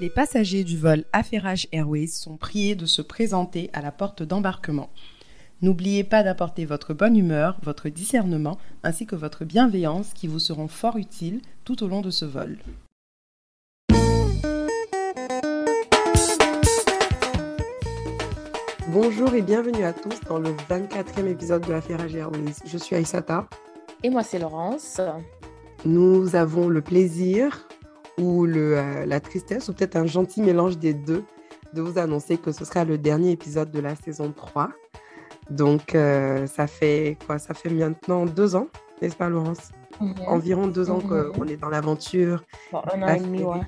Les passagers du vol Affairage Airways sont priés de se présenter à la porte d'embarquement. N'oubliez pas d'apporter votre bonne humeur, votre discernement ainsi que votre bienveillance qui vous seront fort utiles tout au long de ce vol. Bonjour et bienvenue à tous dans le 24e épisode de Affairage Airways. Je suis Aïsata. Et moi, c'est Laurence. Nous avons le plaisir ou le, euh, la tristesse, ou peut-être un gentil mélange des deux, de vous annoncer que ce sera le dernier épisode de la saison 3. Donc, euh, ça fait quoi? Ça fait maintenant deux ans, n'est-ce pas, Laurence? Mhm. Environ deux ans Mhm. qu'on est dans l'aventure. Bon, un an et demi, ouais.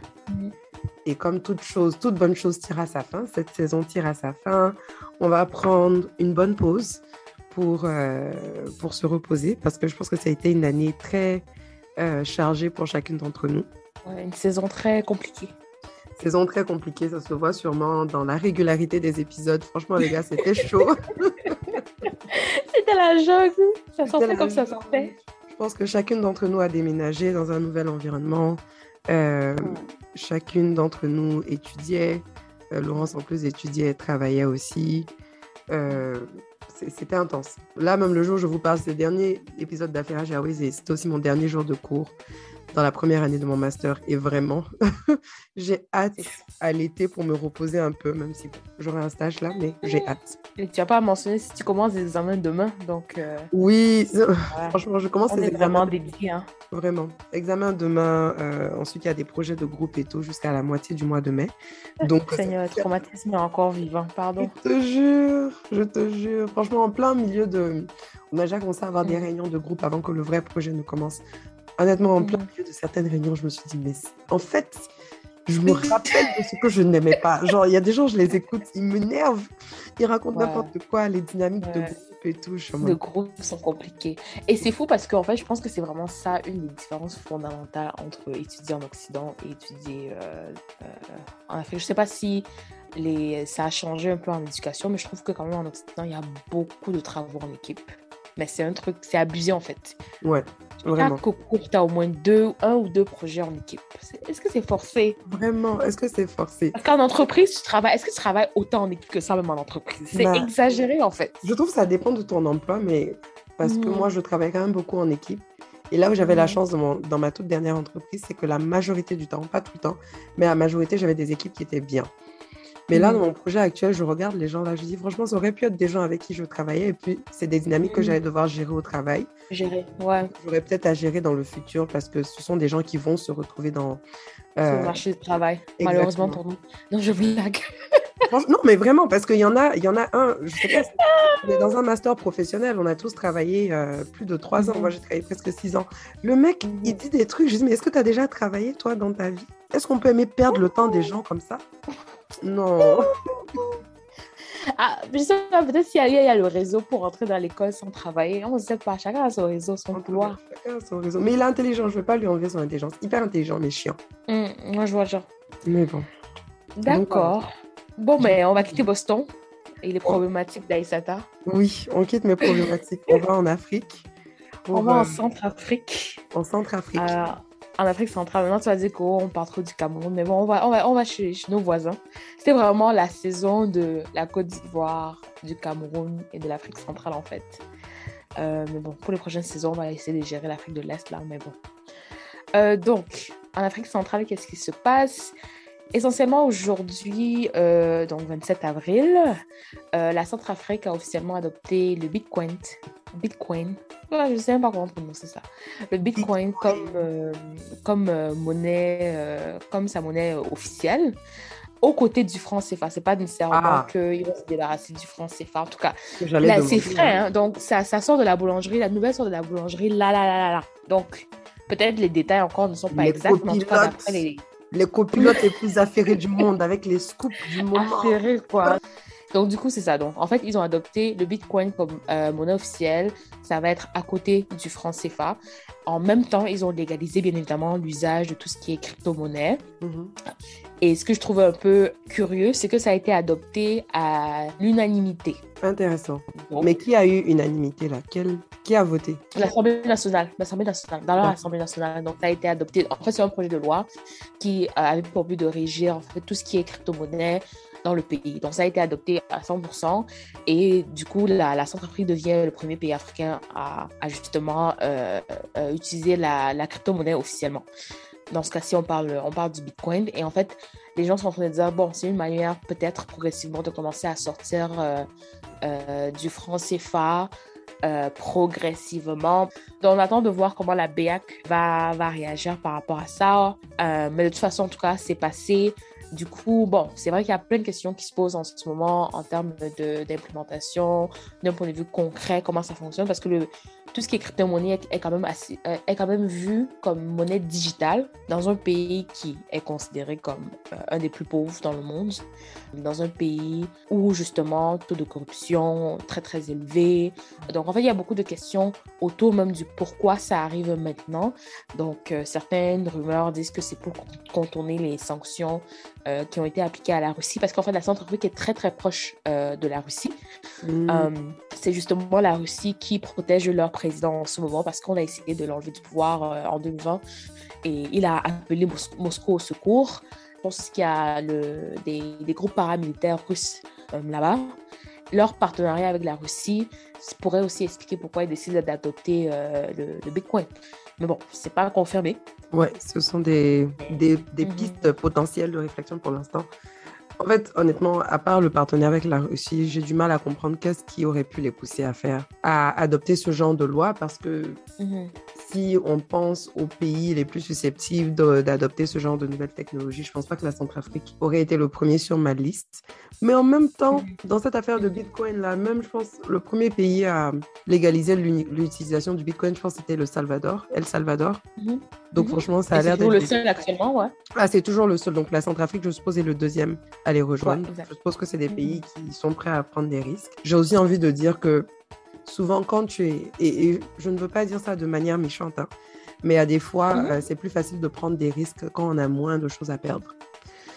Et comme toute chose, toute bonne chose tire à sa fin, cette saison tire à sa fin. On va prendre une bonne pause pour, euh, pour se reposer parce que je pense que ça a été une année très euh, chargée pour chacune d'entre nous. Ouais, une saison très compliquée. Saison très compliquée, ça se voit sûrement dans la régularité des épisodes. Franchement, les gars, c'était chaud. C'était la jungle. Ça sortait comme ça sortait. Je pense que chacune d'entre nous a déménagé dans un nouvel environnement. Euh, Chacune d'entre nous étudiait. Euh, Laurence, en plus, étudiait, travaillait aussi. Euh, c'est- c'était intense. Là, même le jour où je vous parle, c'est le dernier épisode d'Affaires Airways et c'était aussi mon dernier jour de cours dans la première année de mon master. Et vraiment, j'ai hâte à l'été pour me reposer un peu, même si j'aurai un stage là, mais j'ai hâte. Et tu n'as pas mentionné si tu commences les examens demain. Donc, euh, Oui, voilà. franchement, je commence on les est examens vraiment. Hein. Vraiment. Examen demain. euh, ensuite, il y a des projets de groupe et tout jusqu'à la moitié du mois de mai. Donc, Seigneur, le traumatisme est encore vivant. Pardon. je te jure, je te jure. Franchement, en plein milieu de. On a déjà commencé à avoir des Mm. réunions de groupe avant que le vrai projet ne commence. Honnêtement, en plein Mhm. milieu de certaines réunions, je me suis dit, mais en fait, je me rappelle de ce que je n'aimais pas. Genre, il y a des gens, je les écoute, ils m'énervent. Ils racontent Ouais. n'importe quoi, les dynamiques de groupe et tout. Je mode, groupes sont compliqués. Et c'est fou parce qu'en fait, je pense que c'est vraiment ça, une des différences fondamentales entre étudier en Occident et étudier euh, euh, en Afrique. Je sais pas si les... ça a changé un peu en éducation, mais je trouve que quand même en Occident, il y a beaucoup de travaux en équipe. Mais c'est un truc, c'est abusé en fait. Ouais, vraiment. Chaque cours, tu as au moins deux, un ou deux projets en équipe. Est-ce que c'est forcé? Vraiment. Est-ce que c'est forcé? Parce qu'en entreprise, tu travailles. Est-ce que tu travailles autant en équipe que ça, même en entreprise? C'est Bah, exagéré en fait. Je trouve que ça dépend de ton emploi, mais parce que Mhm. moi, je travaille quand même beaucoup en équipe. Et là où j'avais la Mhm. chance mon- dans ma toute dernière entreprise, c'est que la majorité du temps, pas tout le temps, mais la majorité, j'avais des équipes qui étaient bien. Mais là, Mhm. dans mon projet actuel, je regarde les gens là, je dis franchement, ça aurait pu être des gens avec qui je travaillais. Et puis, c'est des dynamiques que Mhm. j'allais devoir gérer au travail. Gérer. Ouais. J'aurais peut-être à gérer dans le futur parce que ce sont des gens qui vont se retrouver dans. sur euh, le marché du travail, malheureusement pour nous. Non, je blague. Non, mais vraiment, parce qu'il y en a, il y en a un, je sais pas, si- on est dans un master professionnel, on a tous travaillé euh, plus de trois ans, Mhm. moi j'ai travaillé presque six ans. Le mec, il dit des trucs, je dis, mais est-ce que tu as déjà travaillé, toi, dans ta vie? Est-ce qu'on peut aimer perdre le temps des gens comme ça? Non. Ah, je sais pas, peut-être s'il y, a- il y a le réseau pour entrer dans l'école sans travailler. On ne sait pas, chacun a son réseau, son couloir. Chacun a son réseau. Mais il est intelligent, je ne vais pas lui enlever son intelligence. Hyper intelligent, mais chiant. Hum, moi, je vois le genre. Mais bon. D'accord. Bon, mais on va quitter Boston et les problématiques d'Aïsata. Oui, on quitte mes problématiques. On va en Afrique. pour, On va euh, en Centrafrique. en Centrafrique. Euh, en Afrique centrale. Maintenant, tu vas dire qu'on part trop du Cameroun. Mais bon, on va, on va, on va chez, nos voisins. C'était vraiment la saison de la Côte d'Ivoire, du Cameroun et de l'Afrique centrale, en fait. Euh, mais bon, pour les prochaines saisons, on va essayer de gérer l'Afrique de l'Est, là. Mais bon. Euh, donc, en Afrique centrale, qu'est-ce qui se passe? Essentiellement, aujourd'hui, euh, donc 27 avril, la Centrafrique a officiellement adopté le Bitcoin. Bitcoin. Je ne sais même pas comment prononcer ça. Le Bitcoin, Bitcoin. comme, euh, comme euh, monnaie, euh, comme sa monnaie officielle, aux côtés du franc CFA. C'est pas nécessairement Ah. qu'ils vont se débarrasser du franc CFA. En tout cas, c'est frais. hein. Donc, ça, ça sort de la boulangerie. La nouvelle sort de la boulangerie. Là, là, là, là, là. Donc, peut-être les détails encore ne sont pas Les exacts, mais en tout cas, Les copilotes les plus affairés du monde, avec les scoops du moment. affairés, quoi. Donc, du coup, c'est ça. Donc, en fait, ils ont adopté le Bitcoin comme euh, monnaie officielle. Ça va être à côté du franc CFA. En même temps, ils ont légalisé, bien évidemment, l'usage de tout ce qui est crypto-monnaie. Mhm. Et ce que je trouve un peu curieux, c'est que ça a été adopté à l'unanimité. Intéressant. Mais qui a eu unanimité là? Quel... Qui a voté? L'Assemblée nationale. L'Assemblée nationale. Dans l'Assemblée nationale. Donc, ça a été adopté. En fait, c'est un projet de loi qui avait pour but de régir en fait, tout ce qui est crypto-monnaie dans le pays. Donc, ça a été adopté à 100%. Et du coup, la, la Centrafrique devient le premier pays africain à, justement euh, euh, utiliser la, la crypto-monnaie officiellement. Dans ce cas-ci, on parle, on parle du Bitcoin. Et en fait, les gens sont en train de dire, bon, c'est une manière peut-être progressivement de commencer à sortir euh, du franc CFA progressivement. Donc, on attend de voir comment la BEAC va, va réagir par rapport à ça. mais de toute façon, en tout cas, c'est passé. Du coup, bon, c'est vrai qu'il y a plein de questions qui se posent en ce moment en termes d'implémentation, d'un point de vue concret, comment ça fonctionne, parce que tout ce qui est crypto-monnaie est, quand même euh, est quand même vu comme monnaie digitale dans un pays qui est considéré comme euh, un des plus pauvres dans le monde, dans un pays où justement taux de corruption très très élevé. Donc en fait, il y a beaucoup de questions autour même du pourquoi ça arrive maintenant. Donc euh, certaines rumeurs disent que c'est pour contourner les sanctions qui ont été appliquées à la Russie, parce qu'en fait la Centrafrique est très très proche de la Russie. Mmh. c'est justement la Russie qui protège leur président en ce moment parce qu'on a essayé de l'enlever du pouvoir euh, en 2020 et il a appelé Moscou au secours. Je pense qu'il y a le, des, des, groupes paramilitaires russes euh, là-bas. Leur partenariat avec la Russie pourrait aussi expliquer pourquoi ils décident d'adopter euh, le, Bitcoin. Mais bon, c'est pas confirmé. Ouais, ce sont des, des, des mhm. pistes potentielles de réflexion pour l'instant. En fait, honnêtement, à part le partenaire avec la Russie, j'ai du mal à comprendre qu'est-ce qui aurait pu les pousser à faire, à adopter ce genre de loi parce que mhm. Si on pense aux pays les plus susceptibles d'adopter ce genre de nouvelles technologies, je pense pas que la Centrafrique aurait été le premier sur ma liste. Mais en même temps, mhm. dans cette affaire de Bitcoin là, même je pense le premier pays à légaliser l'utilisation du Bitcoin, je pense c'était le Salvador, El Salvador. Mhm. Donc franchement, ça a l'air d'être... C'est le seul actuellement, ouais. Ah, c'est toujours le seul. Donc la Centrafrique, je suppose, est le deuxième à les rejoindre. je suppose que c'est des pays qui sont prêts à prendre des risques. J'ai aussi envie de dire que souvent quand tu es, et, je ne veux pas dire ça de manière méchante, hein, mais à des fois, mhm. euh, c'est plus facile de prendre des risques quand on a moins de choses à perdre.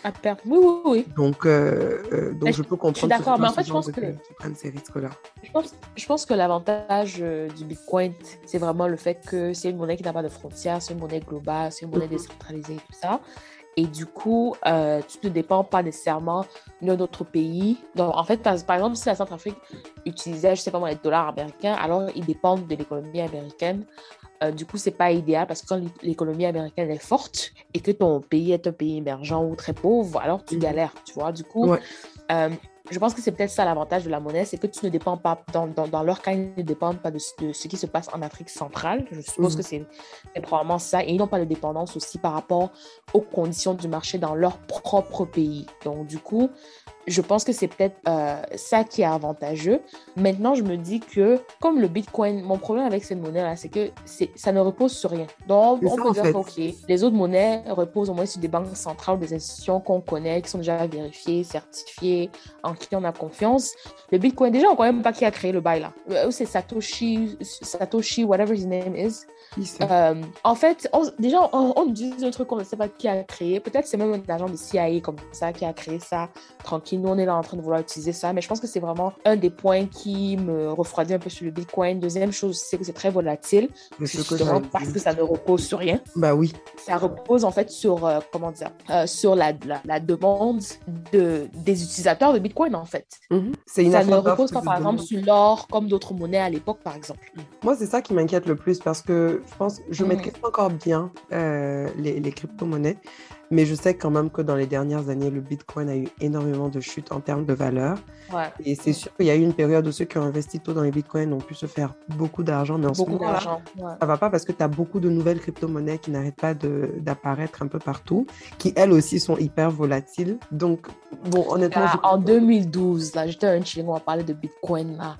À perdre, oui, oui, oui. Donc, euh, euh, donc je peux comprendre. Je suis d'accord, mais en fait, je pense que. prennent ces risques-là. Je pense, je pense que l'avantage du Bitcoin, c'est vraiment le fait que c'est une monnaie qui n'a pas de frontières, c'est une monnaie globale, c'est une monnaie mhm. décentralisée et tout ça. Et du coup, euh, tu ne dépends pas nécessairement d'un autre pays. Donc, en fait, par, exemple, si la Centrafrique utilisait, je sais pas moi, les dollars américains, alors ils dépendent de l'économie américaine. Euh, du coup, c'est pas idéal parce que quand l'économie américaine est forte et que ton pays est un pays émergent ou très pauvre, alors tu mhm. galères, tu vois. Du coup, euh, je pense que c'est peut-être ça l'avantage de la monnaie, c'est que tu ne dépends pas, dans, dans, dans, leur cas, ils ne dépendent pas de, ce qui se passe en Afrique centrale. Je suppose que mhm. c'est probablement ça. Et ils n'ont pas de dépendance aussi par rapport aux conditions du marché dans leur propre pays. Donc, du coup, je pense que c'est peut-être euh, ça qui est avantageux. Maintenant, je me dis que comme le Bitcoin, mon problème avec cette monnaie-là, c'est que ça ne repose sur rien. Donc, on peut dire OK, les autres monnaies reposent au moins sur des banques centrales, des institutions qu'on connaît, qui sont déjà vérifiées, certifiées, en qui on a confiance. Le Bitcoin, déjà, on ne connaît même pas qui a créé le bail là. Euh, c'est Satoshi, Satoshi, whatever his name is. Euh, en fait, déjà, on, on, dit un truc qu'on ne sait pas qui a créé. Peut-être c'est même un agent de CIA comme ça qui a créé ça tranquille. Nous, on est là en train de vouloir utiliser ça. Mais je pense que c'est vraiment un des points qui me refroidit un peu sur le Bitcoin. Deuxième chose, c'est que c'est très volatile. Justement parce que ça ne repose sur rien. Bah oui. Ça repose en fait sur, euh, comment dire, euh, sur la, la, demande de, des utilisateurs de Bitcoin en fait. Mm-hmm. une Ça ne repose pas par exemple sur l'or comme d'autres monnaies à l'époque par exemple. Moi, c'est ça qui m'inquiète le plus parce que je pense, je mm. maîtrise encore bien euh, les, les crypto-monnaies. Mais je sais quand même que dans les dernières années, le Bitcoin a eu énormément de chutes en termes de valeur. Et c'est sûr qu'il y a eu une période où ceux qui ont investi tôt dans les Bitcoins ont pu se faire beaucoup d'argent. Mais en beaucoup ce moment, ouais. ça va pas parce que tu as beaucoup de nouvelles crypto-monnaies qui n'arrêtent pas d'apparaître un peu partout, qui elles aussi sont hyper volatiles. Donc, bon, honnêtement. En 2012, là, j'étais un chien, on parler de Bitcoin, là.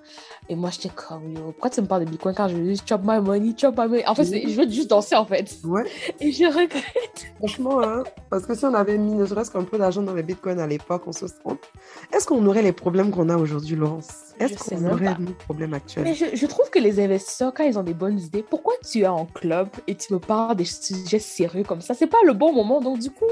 Et moi, j'étais comme, yo, pourquoi tu me parles de Bitcoin quand je veux juste chop my money, chop my money? En fait, je veux juste danser, en fait. Ouais. Et je regrette. Franchement, hein, parce que si on avait mis ne serait-ce qu'un peu d'argent dans les bitcoins à l'époque, on se, est-ce qu'on aurait les problèmes qu'on a aujourd'hui, Laurence? Est-ce qu'on même aurait pas. nos problèmes actuels Mais je, je trouve que les investisseurs, quand ils ont des bonnes idées, pourquoi tu es en club et tu me parles des sujets sérieux comme ça? C'est pas le bon moment. Donc, du coup,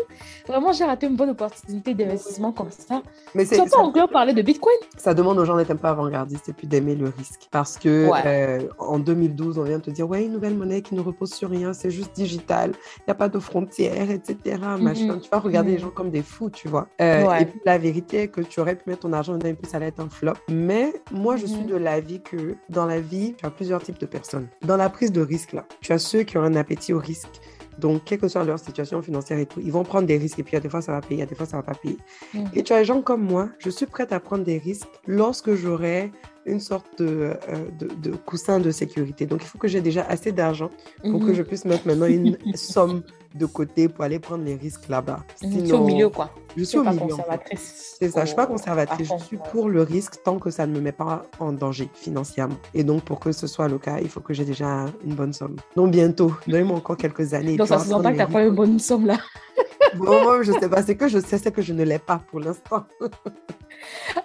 vraiment, j'ai raté une bonne opportunité d'investissement comme ça. Mais Tu vas pas ça, en club parler de Bitcoin? Ça demande aux gens d'être un peu avant-gardistes et puis d'aimer le risque. Parce que Ouais. euh, en 2012, on vient de te dire, ouais, une nouvelle monnaie qui ne repose sur rien, c'est juste digital, il n'y a pas de frontières, etc. Machin. Tu vas regarder les Mhm. gens comme des fous, tu vois. Euh, Ouais. Et puis la vérité est que tu aurais pu mettre ton argent dedans et puis ça allait être un flop. Mais moi, je suis Mhm. de l'avis que dans la vie, tu as plusieurs types de personnes. Dans la prise de risque, là, tu as ceux qui ont un appétit au risque. Donc, quelle que soit leur situation financière et tout, ils vont prendre des risques et puis il y a des fois ça va payer, il y a des fois ça va pas payer. Mhm. Et tu as des gens comme moi, je suis prête à prendre des risques lorsque j'aurai une sorte de, euh, de, de coussin de sécurité. Donc, il faut que j'ai déjà assez d'argent pour que Mhm. je puisse mettre maintenant une somme de côté pour aller prendre les risques là-bas. Mhm. Tu es au Sinon, milieu, quoi. je Tu suis au milieu. en fait. conservatrice. C'est ça, je suis pas au- conservatrice, je suis ouais. pour le risque tant que ça ne me met pas en danger financièrement. Et donc, pour que ce soit le cas, il faut que j'ai déjà une bonne somme. Donc, bientôt, donnez-moi encore quelques années. Donc, ça sent prendre pas que les t'as pas une bonne somme là. je sais pas, c'est que je sais, c'est que je ne l'ai pas pour l'instant.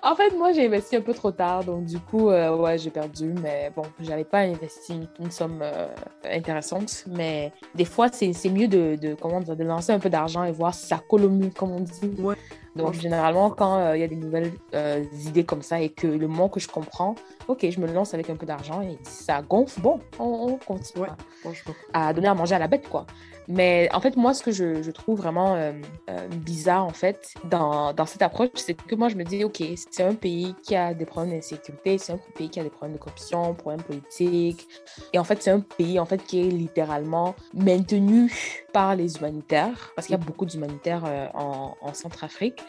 En fait, moi, j'ai investi un peu trop tard, donc du coup, euh, ouais, j'ai perdu. Mais bon, j'avais pas investi une somme euh, intéressante. Mais des fois, c'est c'est mieux de, de, comment dire, de lancer un peu d'argent et voir si ça mieux, comme on dit. Ouais. Donc, généralement, quand euh, il y a des nouvelles euh, idées comme ça et que le moment que je comprends, ok, je me lance avec un peu d'argent et si ça gonfle, bon, on, on continue Ouais. À donner à manger à la bête, quoi. Mais en fait, moi, ce que je, je trouve vraiment euh, bizarre, en fait, dans, dans cette approche, c'est que moi, je me dis, OK, c'est un pays qui a des problèmes d'insécurité, c'est un pays qui a des problèmes de corruption, problèmes politiques. Et en fait, c'est un pays, en fait, qui est littéralement maintenu par les humanitaires, parce qu'il y a beaucoup d'humanitaires en, en Centrafrique.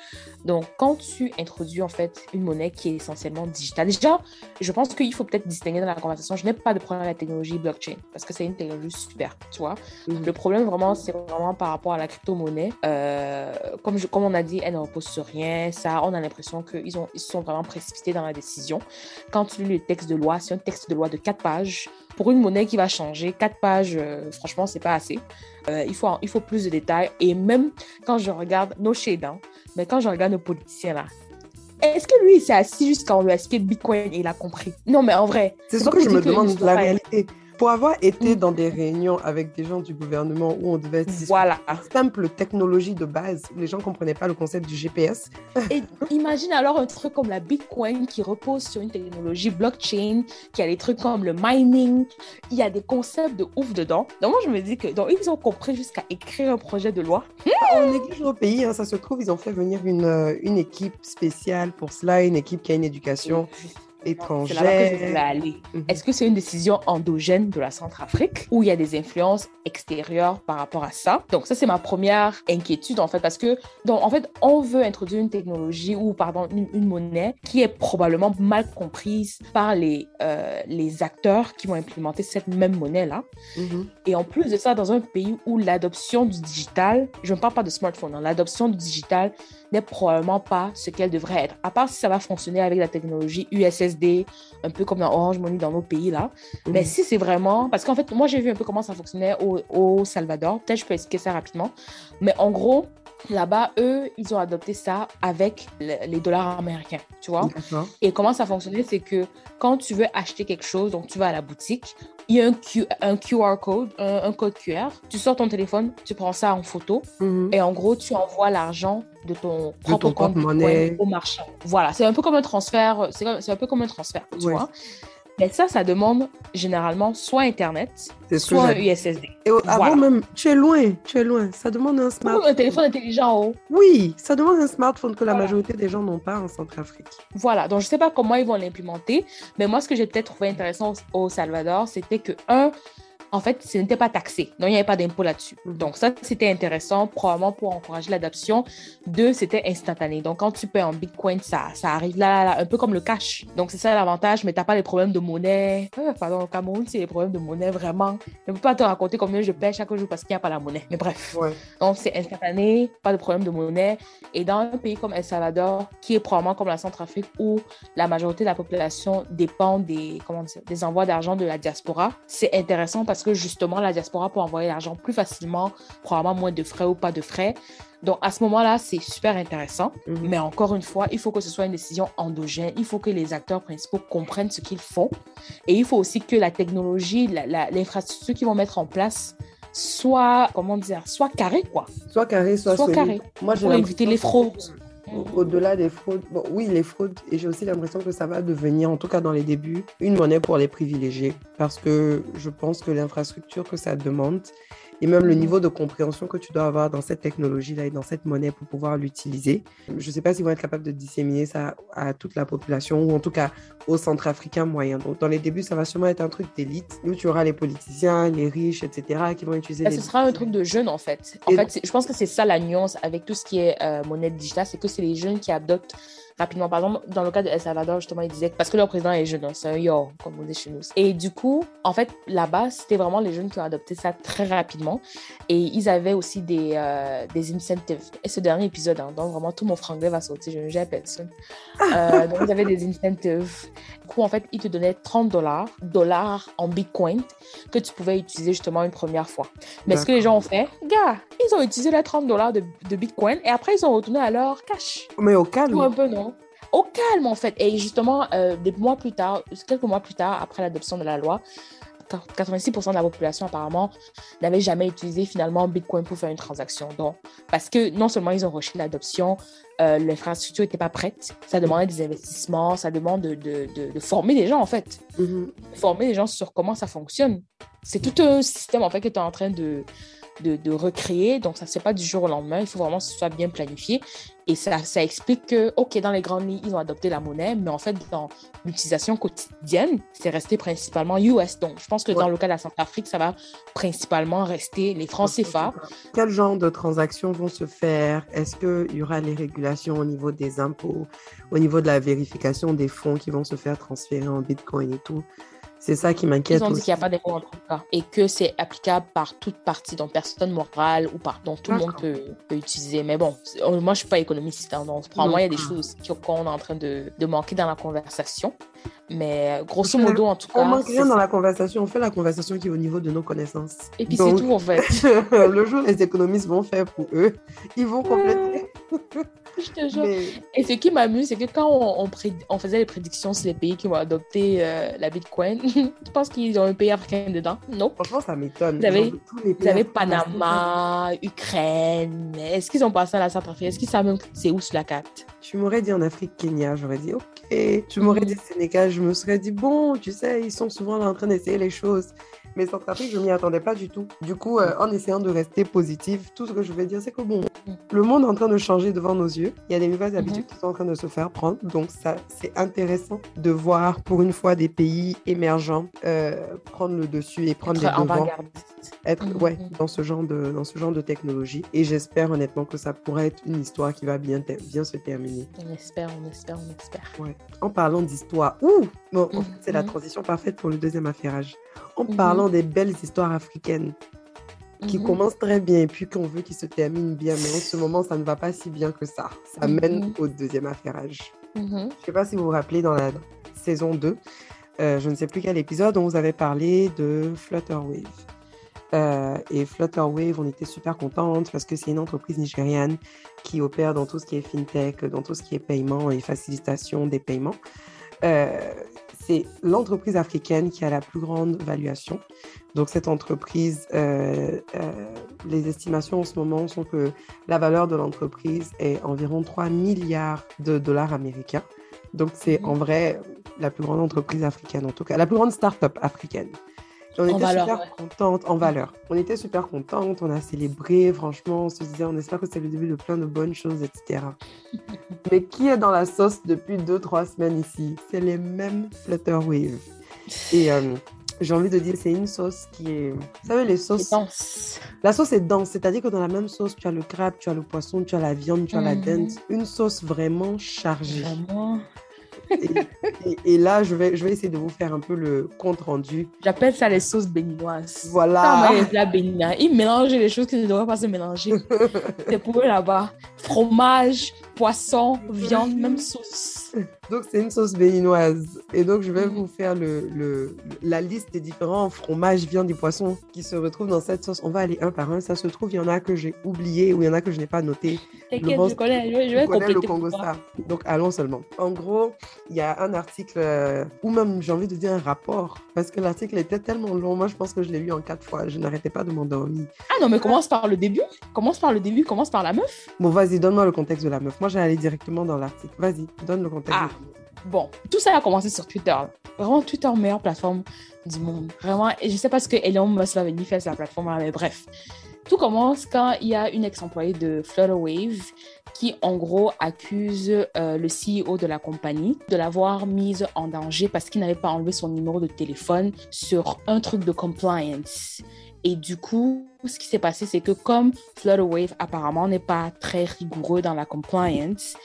Donc, quand tu introduis, en fait, une monnaie qui est essentiellement digitale, déjà, je pense qu'il faut peut-être distinguer dans la conversation, je n'ai pas de problème avec la technologie blockchain, parce que c'est une technologie super, tu vois. Le problème, vraiment, c'est vraiment par rapport à la crypto-monnaie. Euh, comme, on a dit, elle ne repose sur rien. Ça, on a l'impression qu'ils ont- ils sont vraiment précipités dans la décision. Quand tu lis le texte de loi, c'est un texte de loi de 4 pages. Pour une monnaie qui va changer, 4 pages, euh, franchement, c'est pas assez. Euh, il, faut, il faut plus de détails. Et même quand je regarde nos shades, hein, mais quand je regarde nos politiciens là, est-ce que lui, il s'est assis jusqu'à on lui a expliqué Bitcoin et il a compris? Non, mais en vrai. C'est ce pas que pour je me demande, la réalité. Pour avoir été dans des réunions avec des gens du gouvernement où on devait Voilà. simple technologie de base, les gens comprenaient pas le concept du GPS. Et imagine alors un truc comme la Bitcoin qui repose sur une technologie blockchain, qui a des trucs comme le mining. Il y a des concepts de ouf dedans. Donc moi, je me dis que donc, ils ont compris jusqu'à écrire un projet de loi. On néglige nos pays, hein, ça se trouve, ils ont fait venir une, euh, une équipe spéciale pour cela, une équipe qui a une éducation C'est là-bas que je voulais étrangère. Mhm. Est-ce que c'est une décision endogène de la Centrafrique ou il y a des influences extérieures par rapport à ça? Donc ça c'est ma première inquiétude en fait parce que donc en fait on veut introduire une technologie ou pardon une, une monnaie qui est probablement mal comprise par les euh, les acteurs qui vont implémenter cette même monnaie là. Mhm. Et en plus de ça, dans un pays où l'adoption du digital, je ne parle pas de smartphone, hein, l'adoption du digital n'est probablement pas ce qu'elle devrait être. À part si ça va fonctionner avec la technologie USSD, un peu comme dans Orange Money dans nos pays là. Mais Mhm. si c'est vraiment... Parce qu'en fait, moi, j'ai vu un peu comment ça fonctionnait au, au Salvador. Peut-être je peux expliquer ça rapidement. Mais en gros, là-bas, eux, ils ont adopté ça avec le- les dollars américains, tu vois. Et comment ça fonctionnait, c'est que quand tu veux acheter quelque chose, donc tu vas à la boutique, il y a un, Q- un QR code, un, un code QR. Tu sors ton téléphone, tu prends ça en photo Mhm. et en gros, tu envoies l'argent de ton propre ton compte. Bitcoin au marchand. Voilà, c'est un peu comme un transfert. C'est un peu comme un transfert, tu Ouais. vois. Mais ça, ça demande généralement soit Internet, soit un USSD. Et avant Voilà. même, tu es loin, tu es loin. Ça demande un Ou un smartphone. téléphone intelligent en haut. Oui, ça demande un smartphone que la majorité des gens n'ont pas en Centrafrique. Voilà, donc je ne sais pas comment ils vont l'implémenter, mais moi, ce que j'ai peut-être trouvé intéressant au, au Salvador, c'était que, un, en fait, ce n'était pas taxé. Donc, il n'y avait pas d'impôt là-dessus. Mhm. Donc, ça, c'était intéressant, probablement pour encourager l'adoption. Deux, c'était instantané. Donc, quand tu payes en Bitcoin, ça, ça arrive là, là, là, un peu comme le cash. Donc, c'est ça l'avantage, mais tu n'as pas les problèmes de monnaie. Euh, pardon, au Cameroun, c'est les problèmes de monnaie, vraiment. Je ne peux pas te raconter combien je paye chaque jour parce qu'il n'y a pas la monnaie. Mais bref. Ouais. Donc, c'est instantané, pas de problème de monnaie. Et dans un pays comme El Salvador, qui est probablement comme la Centrafrique, où la majorité de la population dépend des, comment dire, des envois d'argent de la diaspora, c'est intéressant parce parce que justement, la diaspora peut envoyer l'argent plus facilement, probablement moins de frais ou pas de frais. Donc, à ce moment-là, c'est super intéressant. Mhm. Mais encore une fois, il faut que ce soit une décision endogène. Il faut que les acteurs principaux comprennent ce qu'ils font. Et il faut aussi que la technologie, l'infrastructure qu'ils vont mettre en place soit, comment dire, soit carrée, quoi. Soit carré, soit, Soit solide. carré. Moi, Pour éviter les fraudes. Au- Au-delà des fraudes, oui, les fraudes, et j'ai aussi l'impression que ça va devenir, en tout cas dans les débuts, une monnaie pour les privilégiés. Parce que je pense que l'infrastructure que ça demande, et même le niveau de compréhension que tu dois avoir dans cette technologie-là et dans cette monnaie pour pouvoir l'utiliser, je ne sais pas s'ils vont être capables de disséminer ça à toute la population, ou en tout cas aux centrafricains moyens. Donc, dans les débuts, ça va sûrement être un truc d'élite, où tu auras les politiciens, les riches, etc., qui vont utiliser Bah, les ce sera un truc de jeunes, en fait. En Et- fait, je pense que c'est ça la nuance avec tout ce qui est euh, monnaie digitale, c'est que c'est les jeunes qui adoptent rapidement. Par exemple, dans le cas de El Salvador, justement, ils disaient que parce que leur président est jeune, hein, c'est un yo, comme on dit chez nous. Et du coup, en fait, là-bas, c'était vraiment les jeunes qui ont adopté ça très rapidement. Et ils avaient aussi des, euh, des incentives. Et ce dernier épisode, hein, donc vraiment tout mon franglais va sortir, je ne gère personne. Euh, donc, ils avaient des incentives. Coup, en fait, ils te donnaient 30 dollars, dollars en bitcoin que tu pouvais utiliser justement une première fois. Mais ce que les gens ont fait, gars, ils ont utilisé les 30 dollars de, de bitcoin et après ils ont retourné à leur cash. Mais au calme. Tout un peu, non? Au calme, en fait. Et justement, euh, des mois plus tard, quelques mois plus tard, après l'adoption de la loi, 86% de la population, apparemment, n'avait jamais utilisé finalement Bitcoin pour faire une transaction. Donc, parce que non seulement ils ont rejeté l'adoption, euh, l'infrastructure n'était pas prête, ça demandait des investissements, ça demande de, de- de- de former des gens, en fait. Mhm. Former les gens sur comment ça fonctionne. C'est tout un système, en fait, que tu es en train de, de, de recréer. Donc, ça ne se fait pas du jour au lendemain. Il faut vraiment que ce soit bien planifié. Et ça, ça explique que, OK, dans les grandes lignes, ils ont adopté la monnaie, mais en fait, dans l'utilisation quotidienne, c'est resté principalement US. Donc, je pense que Ouais. dans le cas de la Centrafrique, ça va principalement rester les francs CFA. Quel genre de transactions vont se faire? Est-ce qu'il y aura les régulations au niveau des impôts, au niveau de la vérification des fonds qui vont se faire transférer en Bitcoin et tout? C'est ça qui m'inquiète Ils ont dit qu'il n'y a pas d'impôt en tout cas et que c'est applicable par toute partie, donc personne morale ou par, donc tout le monde peut, peut utiliser. Mais bon, oh, moi je suis pas économiste, hein, donc probablement il y a des choses qui- qu'on est en train de, de manquer dans la conversation. Mais euh, grosso modo, en tout cas, On manque rien dans la conversation, on fait la conversation qui est au niveau de nos connaissances. Et puis c'est tout en fait. le jour les économistes vont faire pour eux, ils vont compléter. je te jure. Mais Et ce qui m'amuse, c'est que quand on, on pré- on faisait les prédictions sur les pays qui vont adopter euh, la Bitcoin, tu penses qu'ils ont un pays africain dedans Non. franchement, ça m'étonne. Vous avez- Vous avez Panama, Ukraine. Est-ce qu'ils ont passé à la Centrafrique? Est-ce qu'ils savent même c'est où sur la carte? Tu m'aurais dit en Afrique, Kenya, j'aurais dit ok. Tu m'aurais Mhm. dit Sénégal, je me serais dit bon, tu sais, ils sont souvent en train d'essayer les choses. Mais Centrafrique, je m'y attendais pas du tout. Du coup, euh, en essayant de rester positif, tout ce que je vais dire, c'est que bon, Mhm. le monde est en train de changer devant nos yeux. Il y a des nouvelles Mhm. habitudes qui sont en train de se faire prendre. Donc, ça, c'est intéressant de voir pour une fois des pays émergents euh, prendre le dessus et prendre Être les devants être Mhm. ouais, dans, ce genre de, dans ce genre de technologie. Et j'espère honnêtement que ça pourrait être une histoire qui va bien, bien se terminer. On espère, on espère, on espère. Ouais. En parlant d'histoire, ouh, bon, en Mhm. fait, c'est la transition parfaite pour le deuxième affairage. En Mhm. parlant des belles histoires africaines qui Mhm. commencent très bien et puis qu'on veut qu'ils se terminent bien, mais en ce moment, ça ne va pas si bien que ça. Ça mène Mhm. au deuxième affairage. Je ne sais pas si vous vous rappelez dans la saison 2, euh, je ne sais plus quel épisode, on vous avait parlé de Flutterwave. Euh, et Flutterwave, on était super contente parce que c'est une entreprise nigériane qui opère dans tout ce qui est fintech, dans tout ce qui est paiement et facilitation des paiements. Euh, c'est l'entreprise africaine qui a la plus grande valuation. Donc cette entreprise, euh, euh, les estimations en ce moment sont que la valeur de l'entreprise est environ 3 milliards de dollars américains. Donc c'est Mhm. en vrai la plus grande entreprise africaine, en tout cas, la plus grande start-up africaine. On En était valeur, super ouais. contente, en valeur. On était super contente, on a célébré, franchement, on se disait, on espère que c'est le début de plein de bonnes choses, etc. Mais qui est dans la sauce depuis deux, trois semaines ici? C'est les mêmes Flutterwave. Et euh, j'ai envie de dire, c'est une sauce qui est... Vous savez, les sauces... Dense. La sauce est dense, c'est-à-dire que dans la même sauce, tu as le crabe, tu as le poisson, tu as la viande, tu as la Mhm. dinde. Une sauce vraiment chargée. Vraiment. Et, et- et là, je vais, je vais essayer de vous faire un peu le compte rendu. J'appelle ça les sauces béninoises. Voilà. Béninois. Ils mélangent les choses qui ne devraient pas se mélanger. C'est pour eux là-bas. Fromage, poisson, viande, même sauce. Donc, c'est une sauce béninoise. Et donc, je vais Mhm. vous faire le, le- la liste des différents fromages, viandes et poissons qui se retrouvent dans cette sauce. On va aller un par un. Ça se trouve, il y en a que j'ai oublié ou il y en a que je n'ai pas noté. T'inquiète, je connais, je vais, je vais le compléter. pour Congo ça. Donc, allons seulement. En gros, il y a un article, euh, ou même j'ai envie de dire un rapport, parce que l'article était tellement long. Moi, je pense que je l'ai lu en quatre fois. Je n'arrêtais pas de m'endormir. Ah non, mais commence par le début. Commence par le début, commence par la meuf. Bon, vas-y, donne-moi le contexte de la meuf. Moi, j'allais directement dans l'article. Vas-y, donne le contexte. Ah. Bon, tout ça a commencé sur Twitter. Vraiment, Twitter, meilleure plateforme du monde. Vraiment, et je sais pas ce que Elon Musk va venir faire sur la plateforme, mais bref. Tout commence quand il y a une ex-employée de Flutterwave qui, en gros, accuse euh, le CEO de la compagnie de l'avoir mise en danger parce qu'il n'avait pas enlevé son numéro de téléphone sur un truc de compliance. Et du coup, ce qui s'est passé, c'est que comme Flutterwave apparemment n'est pas très rigoureux dans la compliance,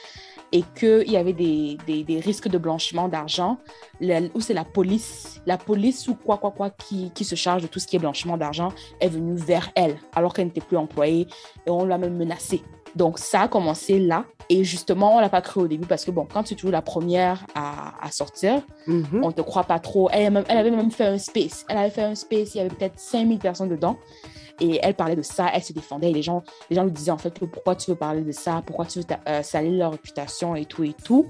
et qu'il y avait des, risques de blanchiment d'argent, ou c'est la police, la police ou quoi, quoi, quoi, qui, qui se charge de tout ce qui est blanchiment d'argent, est venue vers elle, alors qu'elle n'était plus employée, et on l'a même menacée. Donc, ça a commencé là, et justement, on l'a pas cru au début, parce que bon, quand tu es toujours la première à, à sortir, Mhm. on te croit pas trop. Elle, a même- elle avait même fait un space. Elle avait fait un space, il y avait peut-être 5000 personnes dedans. Et elle parlait de ça, elle se défendait. Et les gens, les gens lui disaient en fait pourquoi tu veux parler de ça, pourquoi tu veux euh, salir leur réputation et tout et tout?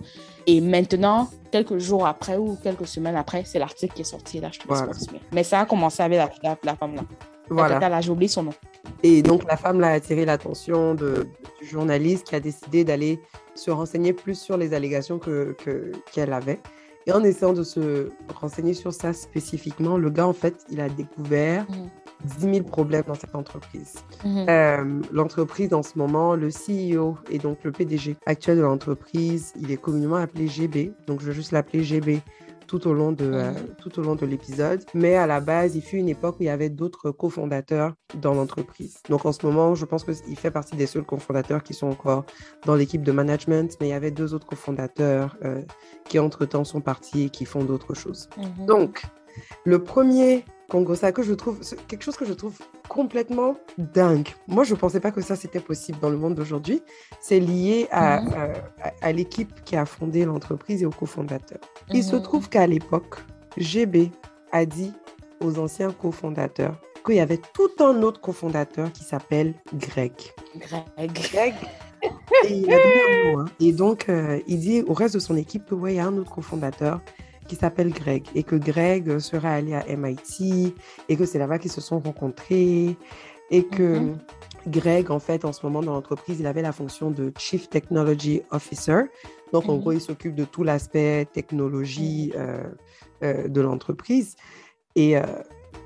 Et maintenant, quelques jours après ou quelques semaines après, c'est l'article qui est sorti. Là, je te laisse Voilà. continuer. Mais ça a commencé avec la, la, la femme La Voilà. tata, j'ai oublié son nom. Et donc, la femme là, a attiré l'attention de- du journaliste qui a décidé d'aller se renseigner plus sur les allégations que, que- qu'elle avait. Et en essayant de se renseigner sur ça spécifiquement, le gars, en fait, il a découvert Mhm. 10 000 problèmes dans cette entreprise. Mhm. Euh, l'entreprise, en ce moment, le CEO et donc le PDG actuel de l'entreprise, il est communément appelé GB. Donc, je vais juste l'appeler GB tout au long de, euh, tout au long de l'épisode. Mais à la base, il fut une époque où il y avait d'autres cofondateurs dans l'entreprise. Donc, en ce moment, je pense qu'il fait partie des seuls cofondateurs qui sont encore dans l'équipe de management. Mais il y avait deux autres cofondateurs euh, qui, entre-temps, sont partis et qui font d'autres choses. Mhm. Donc, le premier Congosa que je trouve, quelque chose que je trouve complètement dingue. Moi, je ne pensais pas que ça, c'était possible dans le monde d'aujourd'hui. C'est lié à, Mhm. à- à l'équipe qui a fondé l'entreprise et aux cofondateurs. Il se Mhm. trouve qu'à l'époque, GB a dit aux anciens cofondateurs qu'il y avait tout un autre cofondateur qui s'appelle Greg. Greg. Greg. Et, il a donné un mot, hein. Et donc, euh, il dit au reste de son équipe que, ouais, il y a un autre cofondateur qui s'appelle Greg et que Greg euh, serait allé à MIT et que c'est là-bas qu'ils se sont rencontrés et que Mhm. Greg, en fait, en ce moment dans l'entreprise, il avait la fonction de Chief Technology Officer. Donc, en Mhm. gros, il s'occupe de tout l'aspect technologie euh, euh, de l'entreprise. Et euh,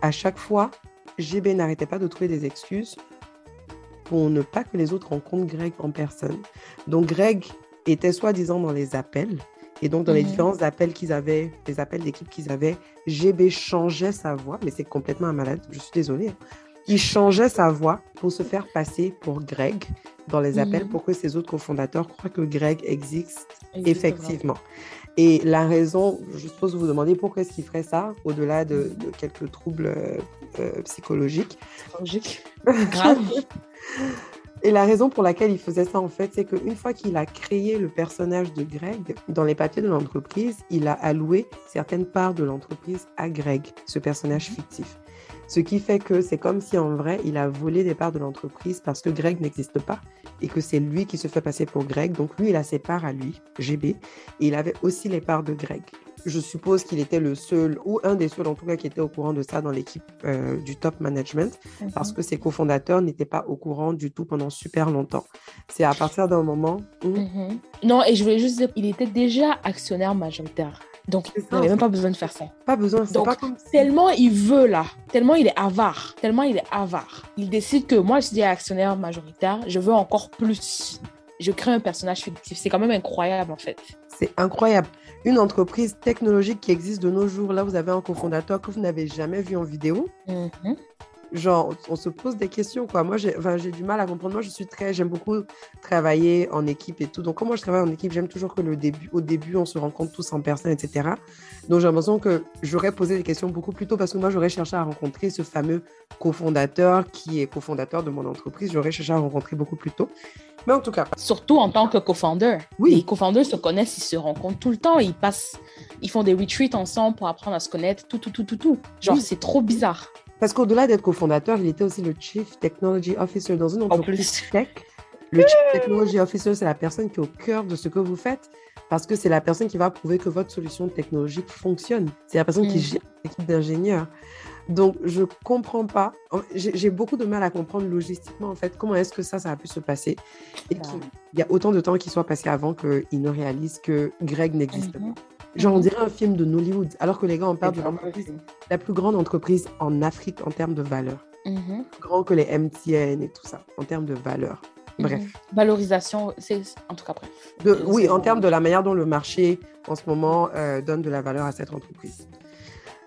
à chaque fois, GB n'arrêtait pas de trouver des excuses pour ne pas que les autres rencontrent Greg en personne. Donc, Greg était soi-disant dans les appels. Et donc, dans les Mhm. différents appels qu'ils avaient, les appels d'équipe qu'ils avaient, GB changeait sa voix, mais c'est complètement un malade, je suis désolée. hein. Il changeait sa voix pour se faire passer pour Greg dans les appels Mhm. pour que ses autres cofondateurs croient que Greg existe Exactement. effectivement. Et la raison, je suppose vous vous demandez pourquoi est-ce qu'il ferait ça, au-delà de, de quelques troubles euh, euh, psychologiques. Logique. Grave. Et la raison pour laquelle il faisait ça, en fait, c'est qu'une fois qu'il a créé le personnage de Greg, dans les papiers de l'entreprise, il a alloué certaines parts de l'entreprise à Greg, ce personnage fictif. Ce qui fait que c'est comme si en vrai, il a volé des parts de l'entreprise parce que Greg n'existe pas et que c'est lui qui se fait passer pour Greg. Donc lui, il a ses parts à lui, GB, et il avait aussi les parts de Greg. Je suppose qu'il était le seul, ou un des seuls en tout cas, qui était au courant de ça dans l'équipe euh, du top management parce que ses cofondateurs n'étaient pas au courant du tout pendant super longtemps. C'est à partir d'un moment où... Mhm. Non, et je voulais juste dire, il était déjà actionnaire majoritaire. Donc, il n'avait même pas besoin de faire ça. Pas besoin, Donc, pas comme. Tellement il veut là, tellement il est avare, tellement il est avare. Il décide que moi, je suis actionnaire majoritaire, je veux encore plus. Je crée un personnage fictif. C'est quand même incroyable en fait. C'est incroyable. Une entreprise technologique qui existe de nos jours, là, vous avez un cofondateur que vous n'avez jamais vu en vidéo. Mhm. Genre, on se pose des questions, quoi. Moi, j'ai enfin, du mal à comprendre. Moi, je suis très... J'aime beaucoup travailler en équipe et tout. Donc, quand moi, je travaille en équipe, j'aime toujours que le début, au début, on se rencontre tous en personne, etc. Donc, j'ai l'impression que j'aurais posé des questions beaucoup plus tôt parce que moi, j'aurais cherché à rencontrer ce fameux cofondateur qui est cofondateur de mon entreprise. J'aurais cherché à rencontrer beaucoup plus tôt. Mais en tout cas. Surtout en tant que co-founder. Oui. Les co-founders se connaissent, ils se rencontrent tout le temps, ils passent, ils font des retreats ensemble pour apprendre à se connaître, tout, tout, tout, tout, tout. Genre, Oui. c'est trop bizarre. Parce qu'au-delà d'être cofondateur, il était aussi le Chief Technology Officer dans une En entreprise plus. tech. Le Chief Technology Officer, c'est la personne qui est au cœur de ce que vous faites parce que c'est la personne qui va prouver que votre solution technologique fonctionne. C'est la personne qui Mm. gère l'équipe d'ingénieurs. Donc, je comprends pas. en- J'ai beaucoup de mal à comprendre logistiquement, en fait, comment est-ce que ça, ça a pu se passer. Et Ouais. qu'il y a autant de temps qui soit passé avant qu'ils ne réalisent que Greg n'existe Mhm. pas. Genre, on dirait un film de Nollywood, alors que les gars, on parle de l'entreprise, la plus grande entreprise en Afrique en termes de valeur Mhm. plus grand que les MTN et tout ça, en termes de valeur. Bref. Mhm. Valorisation, c'est en tout cas bref. De- oui, en termes de la manière dont le marché, en ce moment, euh, donne de la valeur à cette entreprise.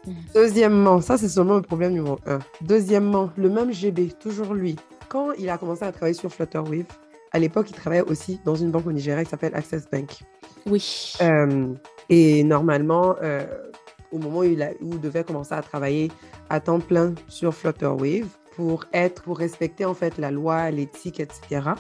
Mhm. Deuxièmement, ça c'est seulement le problème numéro un. Deuxièmement, le même GB, toujours lui, quand il a commencé à travailler sur Flutterwave, à l'époque, il travaillait aussi dans une banque au Nigeria qui s'appelle Access Bank. Oui. Euh, et normalement, euh, au moment où il, où il devait commencer à travailler à temps plein sur Flutterwave pour être, pour respecter en fait la loi, l'éthique, etc.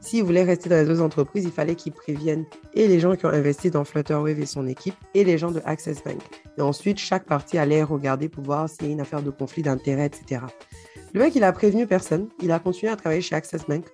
S'il voulait rester dans les deux entreprises, il fallait qu'il prévienne et les gens qui ont investi dans Flutterwave et son équipe et les gens de Access Bank. Et ensuite, chaque partie allait regarder pour voir s'il y a une affaire de conflit d'intérêts, etc. Le mec, il a prévenu personne. Il a continué à travailler chez Access Bank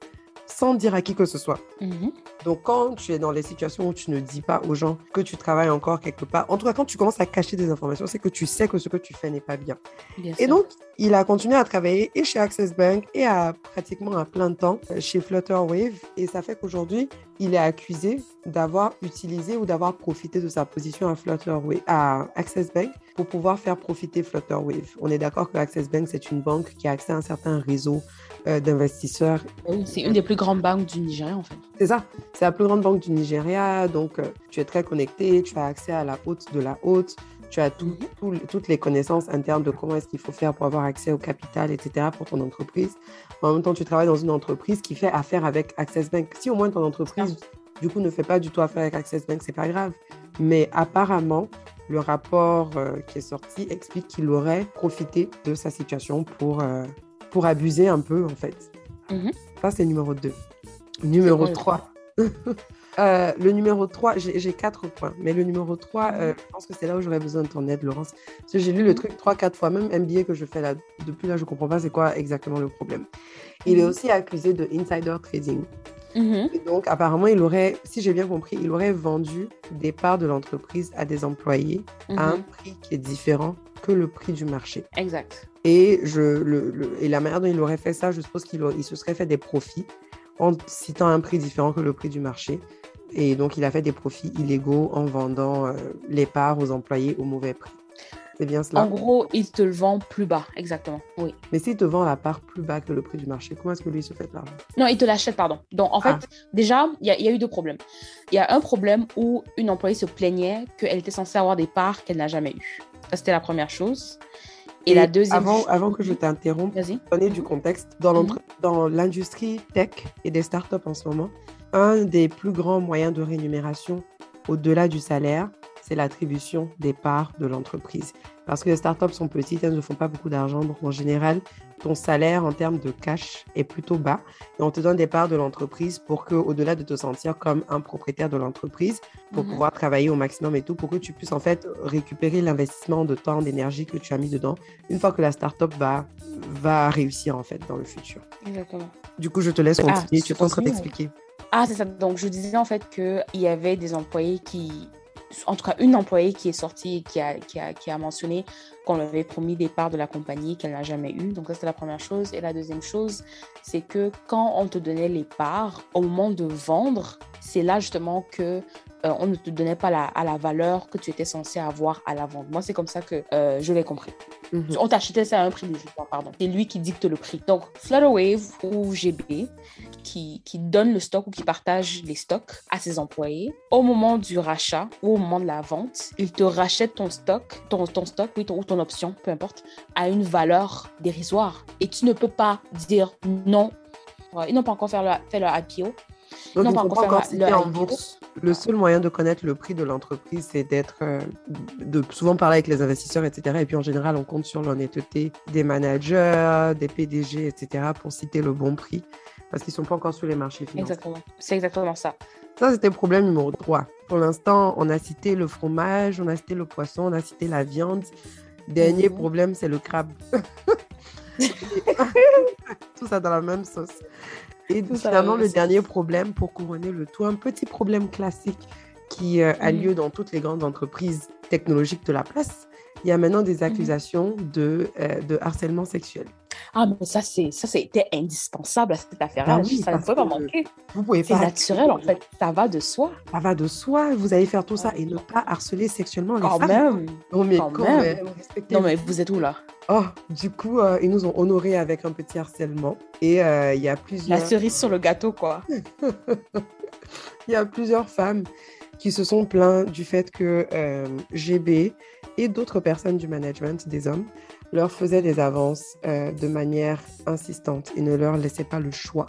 sans dire à qui que ce soit. Mhm. Donc, quand tu es dans les situations où tu ne dis pas aux gens que tu travailles encore quelque part, en tout cas, quand tu commences à cacher des informations, c'est que tu sais que ce que tu fais n'est pas bien. Bien Et sûr. donc, il a continué à travailler et chez Access Bank et à pratiquement à plein temps euh, chez Flutterwave. Et ça fait qu'aujourd'hui, il est accusé d'avoir utilisé ou d'avoir profité de sa position à Flutterwave, à Access Bank pour pouvoir faire profiter Flutterwave. On est d'accord que Access Bank, c'est une banque qui a accès à un certain réseau euh, d'investisseurs C'est une des plus grandes banques du Nigeria, en fait. c'est ça. C'est la plus grande banque du Nigeria. Donc, euh, tu es très connecté. Tu as accès à la haute de la haute. Tu as tout- Mhm. tout- toutes les connaissances internes de comment est-ce qu'il faut faire pour avoir accès au capital, etc. pour ton entreprise. En même temps, tu travailles dans une entreprise qui fait affaire avec Access Bank. Si au moins ton entreprise, du coup, ne fait pas du tout affaire avec Access Bank, c'est pas grave. Mais apparemment, le rapport euh, qui est sorti explique qu'il aurait profité de sa situation pour, euh, pour abuser un peu, en fait. Mhm. Ça, c'est numéro 2. Numéro quoi le 3. Euh, le numéro 3, j'ai j'ai quatre points, mais le numéro 3, euh, je pense que c'est là où j'aurais besoin de ton aide, Laurence. Parce que j'ai lu le truc 3-4 fois, même MBA que je fais là, depuis là, je comprends pas c'est quoi exactement le problème. Il est Mhm. aussi accusé de insider trading. Mhm. Et donc, apparemment, il aurait, si j'ai bien compris, il aurait vendu des parts de l'entreprise à des employés à un Mhm. prix qui est différent que le prix du marché. Exact. Et, je, le, le- et la manière dont il aurait fait ça, je suppose qu'il il se serait fait des profits en citant un prix différent que le prix du marché. Et donc, il a fait des profits illégaux en vendant euh, les parts aux employés au mauvais prix. C'est bien cela. En gros, il te le vend plus bas, exactement. Oui. Mais s'il te vend la part plus bas que le prix du marché, comment est-ce que lui se fait de l'argent? Non, il te l'achète, pardon. Donc, en fait, Ah. déjà, il y, a- il y a eu deux problèmes. Il y a un problème où une employée se plaignait qu'elle était censée avoir des parts qu'elle n'a jamais eues. Ça, c'était la première chose. Et, la deuxième Avant, que je t'interrompe, donner du contexte, dans l'entre- dans l'industrie tech et des startups en ce moment, un des plus grands moyens de rémunération au-delà du salaire, c'est l'attribution des parts de l'entreprise. Parce que les startups sont petites, elles ne font pas beaucoup d'argent. Donc, en général, ton salaire en termes de cash est plutôt bas. Et on te donne des parts de l'entreprise pour que, au-delà de te sentir comme un propriétaire de l'entreprise, pour pouvoir travailler au maximum et tout, pour que tu puisses en fait récupérer l'investissement de temps, d'énergie que tu as mis dedans une fois que la startup va, va réussir en fait dans le futur. Exactement. Du coup, je te laisse Ah, continuer. tu es en train continue. d'expliquer. Ah, c'est ça. Donc, je disais en fait qu'il y avait des employés qui. En tout cas, une employée qui est sortie et qui a, mentionné qu'on lui avait promis des parts de la compagnie qu'elle n'a jamais eues. Donc, ça, c'est la première chose. Et la deuxième chose, c'est que quand on te donnait les parts, au moment de vendre, c'est là justement que euh, on ne te donnait pas la, à la valeur que tu étais censé avoir à la vente. Moi, c'est comme ça que euh, je l'ai compris. Mhm. On t'achetait ça à un prix de pardon. C'est lui qui dicte le prix. Donc, Flutterwave ou GB qui, qui donne le stock ou qui partage les stocks à ses employés, au moment du rachat ou au moment de la vente, il te rachète ton stock, ton, ton stock oui, ton- ou ton option, peu importe, à une valeur dérisoire. Et tu ne peux pas dire non. Ils n'ont pas encore fait leur, fait leur IPO. Donc, Non, pas encore pas le en bourse. Le seul moyen de connaître le prix de l'entreprise, c'est d'être, euh, de souvent parler avec les investisseurs, etc. Et puis en général, on compte sur l'honnêteté des managers, des PDG, etc. pour citer le bon prix. parce qu'ils ne sont pas encore sur les marchés financiers. Exactement. C'est exactement ça. Ça, c'était le problème numéro 3. Pour l'instant, on a cité le fromage, on a cité le poisson, on a cité la viande. Dernier Mhm. problème, c'est le crabe. tout ça dans la même sauce. Et Tout finalement, le dernier problème, pour couronner le tout, un petit problème classique qui euh, a Mhm. lieu dans toutes les grandes entreprises technologiques de la place. Il y a maintenant des accusations de, euh, de harcèlement sexuel. Ah, mais ça, c'est ça, c'était indispensable à cette affaire-là. Bah oui, ça ne pouvait pas que manquer. Vous pouvez C'est naturel, en fait. Ça va de soi. Ça va de soi, vous allez faire tout ça et ne pas harceler sexuellement les Quand femmes. même. Non, mais quand quand, même. Non, mais vous êtes où, là? Oh, du coup, euh, ils nous ont honorés avec un petit harcèlement. Et euh, il y a La plusieurs... cerise sur le gâteau, quoi. Il y a plusieurs femmes qui se sont plaintes du fait que euh, GB et d'autres personnes du management des hommes leur faisaient des avances euh, de manière insistante et ne leur laissaient pas le choix.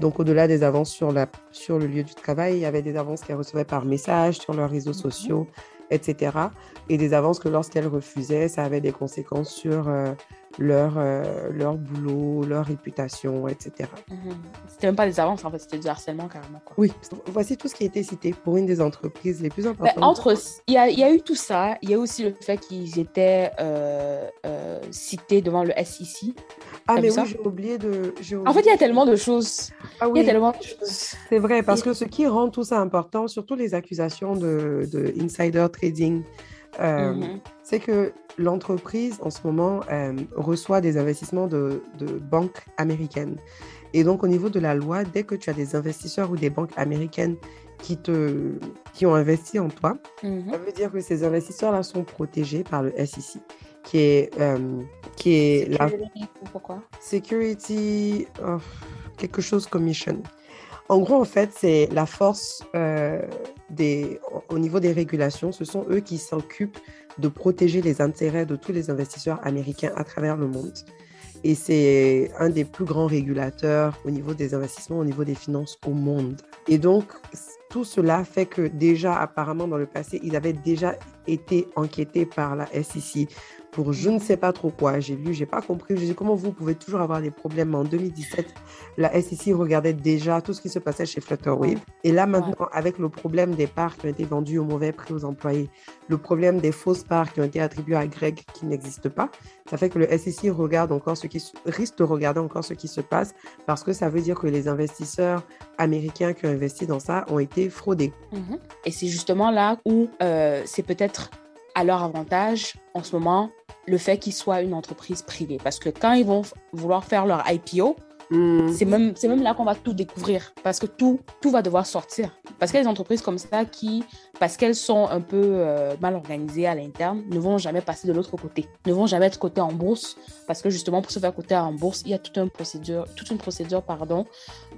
Donc, au-delà des avances sur, la, sur le lieu du travail, il y avait des avances qu'elles recevaient par message, sur leurs réseaux Mhm. sociaux, etc. Et des avances que lorsqu'elles refusaient, ça avait des conséquences sur euh, leur, euh, leur boulot, leur réputation, etc. Mhm. C'était même pas des avances, en fait. C'était du harcèlement, carrément, quoi. Oui, voici tout ce qui a été cité pour une des entreprises les plus Ben, importantes. entre, il y a, il y a eu tout ça. Il y a aussi le fait qu'ils étaient euh, euh, cités devant le SEC. Ah, mais oui, j'ai oublié de. En fait, il y a tellement de choses. Ah Il y a oui, tellement de choses. c'est vrai, parce que ce qui rend tout ça important, surtout les accusations de, de insider trading, euh, Mhm. c'est que l'entreprise, en ce moment, euh, reçoit des investissements de, de banques américaines. Et donc, au niveau de la loi, dès que tu as des investisseurs ou des banques américaines qui, te, qui ont investi en toi, Mhm. Ça veut dire que ces investisseurs-là sont protégés par le SEC, qui est, euh, qui est la Pourquoi? Security of quelque chose Commission. En gros, en fait, c'est la force euh, des, au niveau des régulations. Ce sont eux qui s'occupent de protéger les intérêts de tous les investisseurs américains à travers le monde. Et c'est un des plus grands régulateurs au niveau des investissements, au niveau des finances au monde. Et donc, tout cela fait que déjà, apparemment, dans le passé, ils avaient déjà été enquêtés par la SEC pour je ne sais pas trop quoi. J'ai lu, j'ai pas compris. Je dis comment vous pouvez toujours avoir des problèmes. En 2017, la SEC regardait déjà tout ce qui se passait chez Flutterwave. Et là, maintenant, avec le problème des parts qui ont été vendues au mauvais prix aux employés, le problème des fausses parts qui ont été attribuées à Greg qui n'existent pas, ça fait que le SEC regarde encore ce qui risque de regarder encore ce qui se passe parce que ça veut dire que les investisseurs américains qui ont investi dans ça ont été fraudés. Mhm. Et c'est justement là où euh, c'est peut-être à leur avantage en ce moment le fait qu'ils soient une entreprise privée. Parce que quand ils vont vouloir faire leur IPO, c'est même, c'est même là qu'on va tout découvrir. Parce que tout, tout va devoir sortir. Parce qu'il y a des entreprises comme ça qui, parce qu'elles sont un peu euh, mal organisées à l'interne, ne vont jamais passer de l'autre côté. Ne vont jamais être cotées en bourse. Parce que justement, pour se faire coter en bourse, il y a toute une procédure, toute une procédure pardon,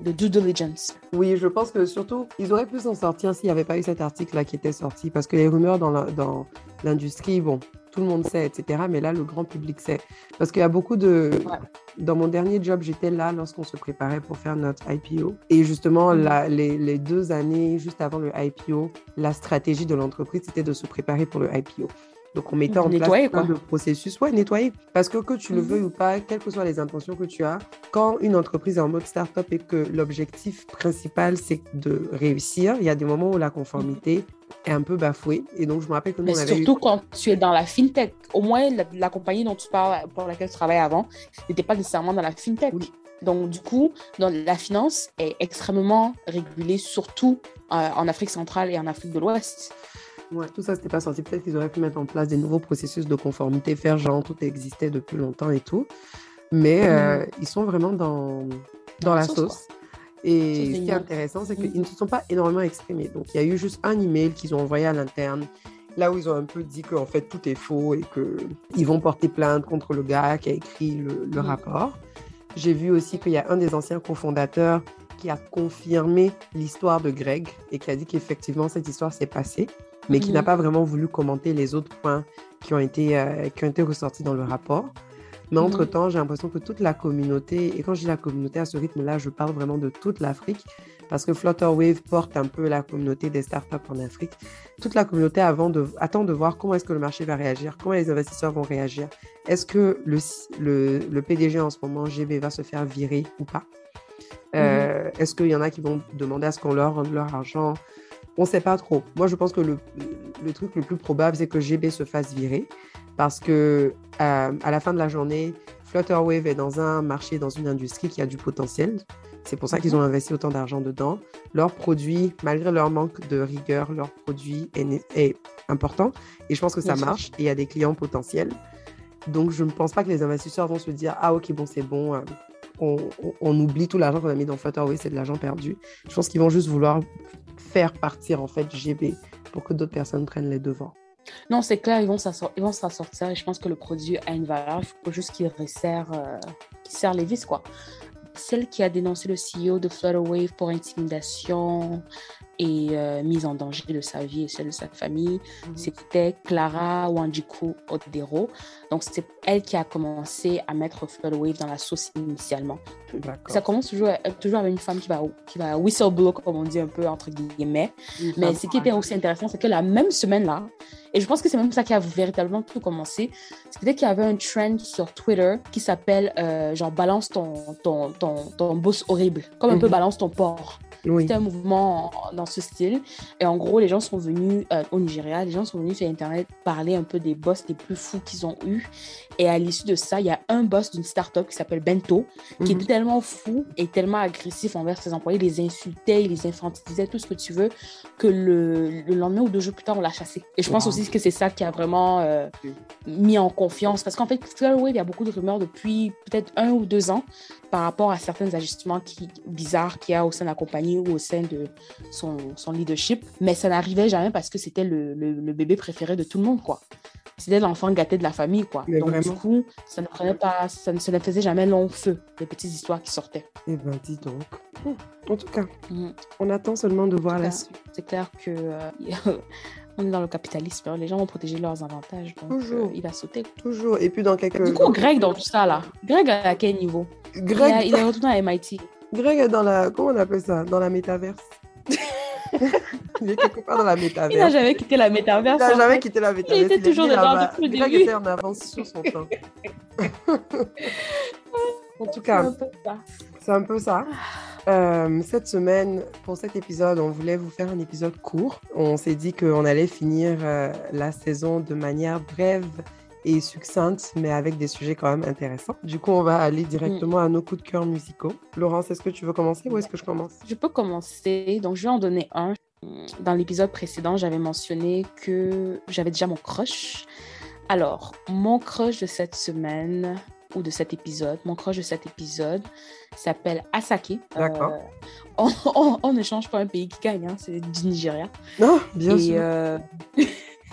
de due diligence. Oui, je pense que surtout, ils auraient pu s'en sortir s'il n'y avait pas eu cet article-là qui était sorti. Parce que les rumeurs dans l'industrie, bon, tout le monde sait, etc. Mais là, le grand public sait. Parce qu'il y a beaucoup de... Ouais. Dans mon dernier job, j'étais là lorsqu'on se préparait pour faire notre IPO. Et justement, la- les, les deux années juste avant le IPO, la stratégie de l'entreprise, c'était de se préparer pour le IPO. Donc, on mettait en Nettoyer, place plein de processus. Ouais, nettoyer. Parce que que tu le Mhm. veuilles ou pas, quelles que soient les intentions que tu as, quand une entreprise est en mode startup et que l'objectif principal, c'est de réussir, il y a des moments où la conformité est un peu bafouée. Et donc, je me rappelle que nous, Mais on avait eu- surtout quand tu es dans la fintech. Au moins, la, la compagnie dont tu parles, pour laquelle tu travaillais avant, n'était pas nécessairement dans la fintech. Oui. Donc, du coup, dans la finance est extrêmement régulée, surtout euh, en Afrique centrale et en Afrique de l'Ouest. Ouais, tout ça, c'était pas sorti. Peut-être qu'ils auraient pu mettre en place des nouveaux processus de conformité, faire genre tout existait depuis longtemps et tout. Mais euh, ils sont vraiment dans, dans la sauce. Et ce qui est intéressant, c'est Mhm. qu'ils ne se sont pas énormément exprimés. Donc, il y a eu juste un email qu'ils ont envoyé à l'interne, là où ils ont un peu dit qu'en fait, tout est faux et qu'ils vont porter plainte contre le gars qui a écrit le, le Mhm. rapport. J'ai vu aussi qu'il y a un des anciens cofondateurs qui a confirmé l'histoire de Greg et qui a dit qu'effectivement, cette histoire s'est passée, mais qui Mhm. n'a pas vraiment voulu commenter les autres points qui ont été, euh, qui ont été ressortis dans le rapport. Mais Mhm. entre-temps, j'ai l'impression que toute la communauté, et quand je dis la communauté à ce rythme-là, je parle vraiment de toute l'Afrique, parce que Flutterwave porte un peu la communauté des startups en Afrique. Toute la communauté avant de, attend de voir comment est-ce que le marché va réagir, comment les investisseurs vont réagir. Est-ce que le, le, le PDG en ce moment, GB, va se faire virer ou pas? Euh, est-ce qu'il y en a qui vont demander à ce qu'on leur rende leur argent? On ne sait pas trop. Moi, je pense que le, le truc le plus probable, c'est que GB se fasse virer parce que à la fin de la journée, Flutterwave est dans un marché, dans une industrie qui a du potentiel. C'est pour ça qu'ils ont investi autant d'argent dedans. Leur produit, malgré leur manque de rigueur, leur produit est, important. Et je pense que ça marche. Et il y a des clients potentiels. Donc, je ne pense pas que les investisseurs vont se dire Ah, ok, bon, c'est bon. Euh, on, oublie tout l'argent qu'on a mis dans Flutterwave, c'est de l'argent perdu. Je pense qu'ils vont juste vouloir faire partir, en fait, GB pour que d'autres personnes prennent les devants. Non, c'est clair, ils vont s'en sortir et je pense que le produit a une valeur. Il faut juste qu'il resserre, euh, serre les vis, quoi. Celle qui a dénoncé le CEO de Flutterwave pour intimidation, et euh, mise en danger de sa vie et celle de sa famille. Mhm. C'était Clara Wanjiku Odero. Donc, c'est elle qui a commencé à mettre Floodwave dans la sauce initialement. Ça commence toujours, toujours avec une femme qui va, qui va whistleblow, comme on dit un peu entre guillemets. Mais ce qui était aussi intéressant, c'est que la même semaine-là, et je pense que c'est même ça qui a véritablement tout commencé, c'était qu'il y avait un trend sur Twitter qui s'appelle euh, genre balance ton, ton, ton, ton boss horrible, comme un peu mhm. balance ton porc. C'était un mouvement dans ce style. Et en gros, les gens sont venus euh, au Nigeria, les gens sont venus sur Internet parler un peu des boss les plus fous qu'ils ont eus. Et à l'issue de ça, il y a un boss d'une start-up qui s'appelle Bento, qui mhm. tellement fou et tellement agressif envers ses employés, il les insultait, il les infantilisait, tout ce que tu veux, que le, lendemain ou deux jours plus tard, on l'a chassé. Et je pense aussi que c'est ça qui a vraiment euh, mis en confiance. Parce qu'en fait, il y a beaucoup de rumeurs depuis peut-être un ou deux ans par rapport à certains ajustements qui, bizarres qu'il y a au sein de la compagnie ou au sein de son, son leadership. Mais ça n'arrivait jamais parce que c'était le, le, bébé préféré de tout le monde, quoi. C'était l'enfant gâté de la famille, quoi. Donc, du coup, ça ne prenait pas, ça ne, faisait jamais long feu, les petites histoires qui sortaient. Eh ben, dis donc. En tout cas, mm. on attend seulement de voir la suite. C'est clair que euh, on est dans le capitalisme. Hein. Les gens vont protéger leurs avantages. Donc, Toujours. Euh, il va sauter. Toujours. Et puis, dans quelques. Du coup, Greg, dans tout ça, là, Greg, à quel niveau? Greg... il, est retourné à MIT. Greg est dans la. Comment on appelle ça? Dans la métaverse. il est quelque part dans la métaverse. Il n'a jamais quitté la métaverse. Il n'a jamais quitté la métaverse. Il était toujours dedans depuis le début. Greg était en avance sur son temps. en tout cas, c'est un peu ça. Euh, cette semaine, pour cet épisode, on voulait vous faire un épisode court. On s'est dit qu'on allait finir euh, la saison de manière brève et succincte, mais avec des sujets quand même intéressants. Du coup, on va aller directement à nos coups de cœur musicaux. Laurence, est-ce que tu veux commencer ou est-ce que je commence? Je peux commencer. Donc, je vais en donner un. Dans l'épisode précédent, j'avais mentionné que j'avais déjà mon crush. Alors, mon crush de cette semaine, ou de cet épisode, mon crush de cet épisode s'appelle Asaki. D'accord. Euh, on, ne change pas un pays qui gagne, hein, c'est du Nigeria. Non, bien sûr. Euh...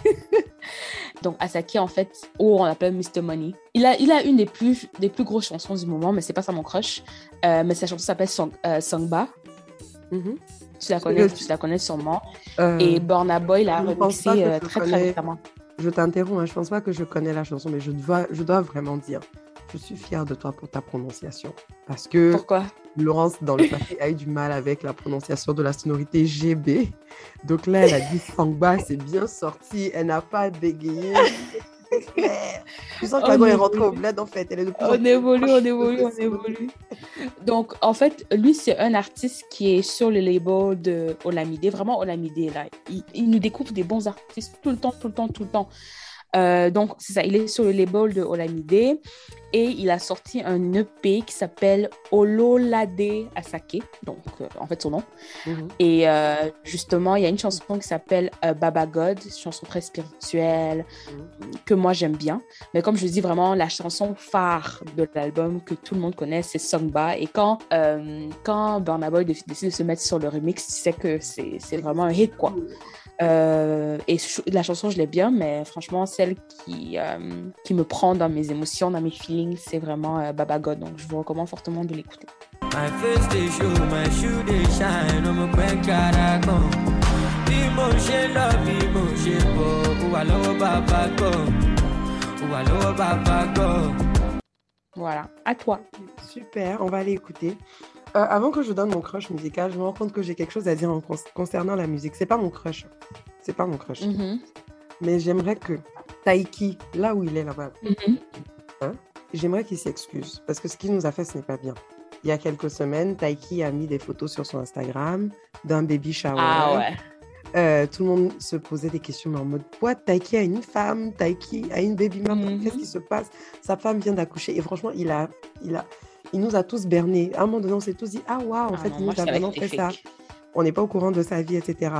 Donc Asaki, en fait, ou on l'appelle Mr. Money. Il a, il a une des plus, des plus grosses chansons du moment, mais c'est pas ça mon crush. Euh, mais sa chanson s'appelle euh, Songba. Mm-hmm. Tu la connais, tu la connais sûrement. Et Burna Boy l'a remixé très, très récemment. Je t'interromps, hein, je pense pas que je connais la chanson, mais je dois, je dois vraiment dire je suis fière de toi pour ta prononciation. Parce que Pourquoi? Laurence, dans le passé, a eu du mal avec la prononciation de la sonorité GB. Donc là, elle a dit Sangba, c'est bien sorti. Elle n'a pas bégayé. Tu sens que la est rentrée au bled, en fait. Elle est de on évolue, on évolue, on évolue. Donc, en fait, lui, c'est un artiste qui est sur le label de Olamide. Vraiment, Olamide, là. Il, il nous découvre des bons artistes tout le temps, tout le temps, tout le temps. Euh, donc, c'est ça, il est sur le label de Olamide et il a sorti un EP qui s'appelle Ololade Asake, donc euh, en fait son nom. Mhm. Et euh, justement, il y a une chanson qui s'appelle Baba God, chanson très spirituelle mhm. que moi j'aime bien. Mais comme je dis vraiment, la chanson phare de l'album que tout le monde connaît, c'est Songba. Et quand, quand Burna Boy décide de se mettre sur le remix, tu sais que c'est vraiment un hit, quoi. Euh, et la chanson, je l'ai bien, mais franchement, celle qui, euh, qui me prend dans mes émotions, dans mes feelings, c'est vraiment euh, Baba God. Donc, je vous recommande fortement de l'écouter. Voilà, à toi. Super, on va aller écouter. Euh, avant que je donne mon crush musical, je me rends compte que j'ai quelque chose à dire en concernant la musique. C'est pas mon crush. C'est pas mon crush. Mm-hmm. Mais j'aimerais que Taiki, là où il est là-bas, mm-hmm. hein, j'aimerais qu'il s'excuse. Parce que ce qu'il nous a fait, ce n'est pas bien. il y a quelques semaines, Taiki a mis des photos sur son Instagram d'un baby shower. Ah ouais. Euh, tout le monde se posait des questions mais en mode what Taiki a une femme, Taiki a une baby mama, Mhm. qu'est-ce qui se passe? Sa femme vient d'accoucher et franchement il a, il a, il nous a tous bernés. À un moment donné on s'est tous dit ah waouh en Ah fait non, il nous a vraiment fait ça. On n'est pas au courant de sa vie etc.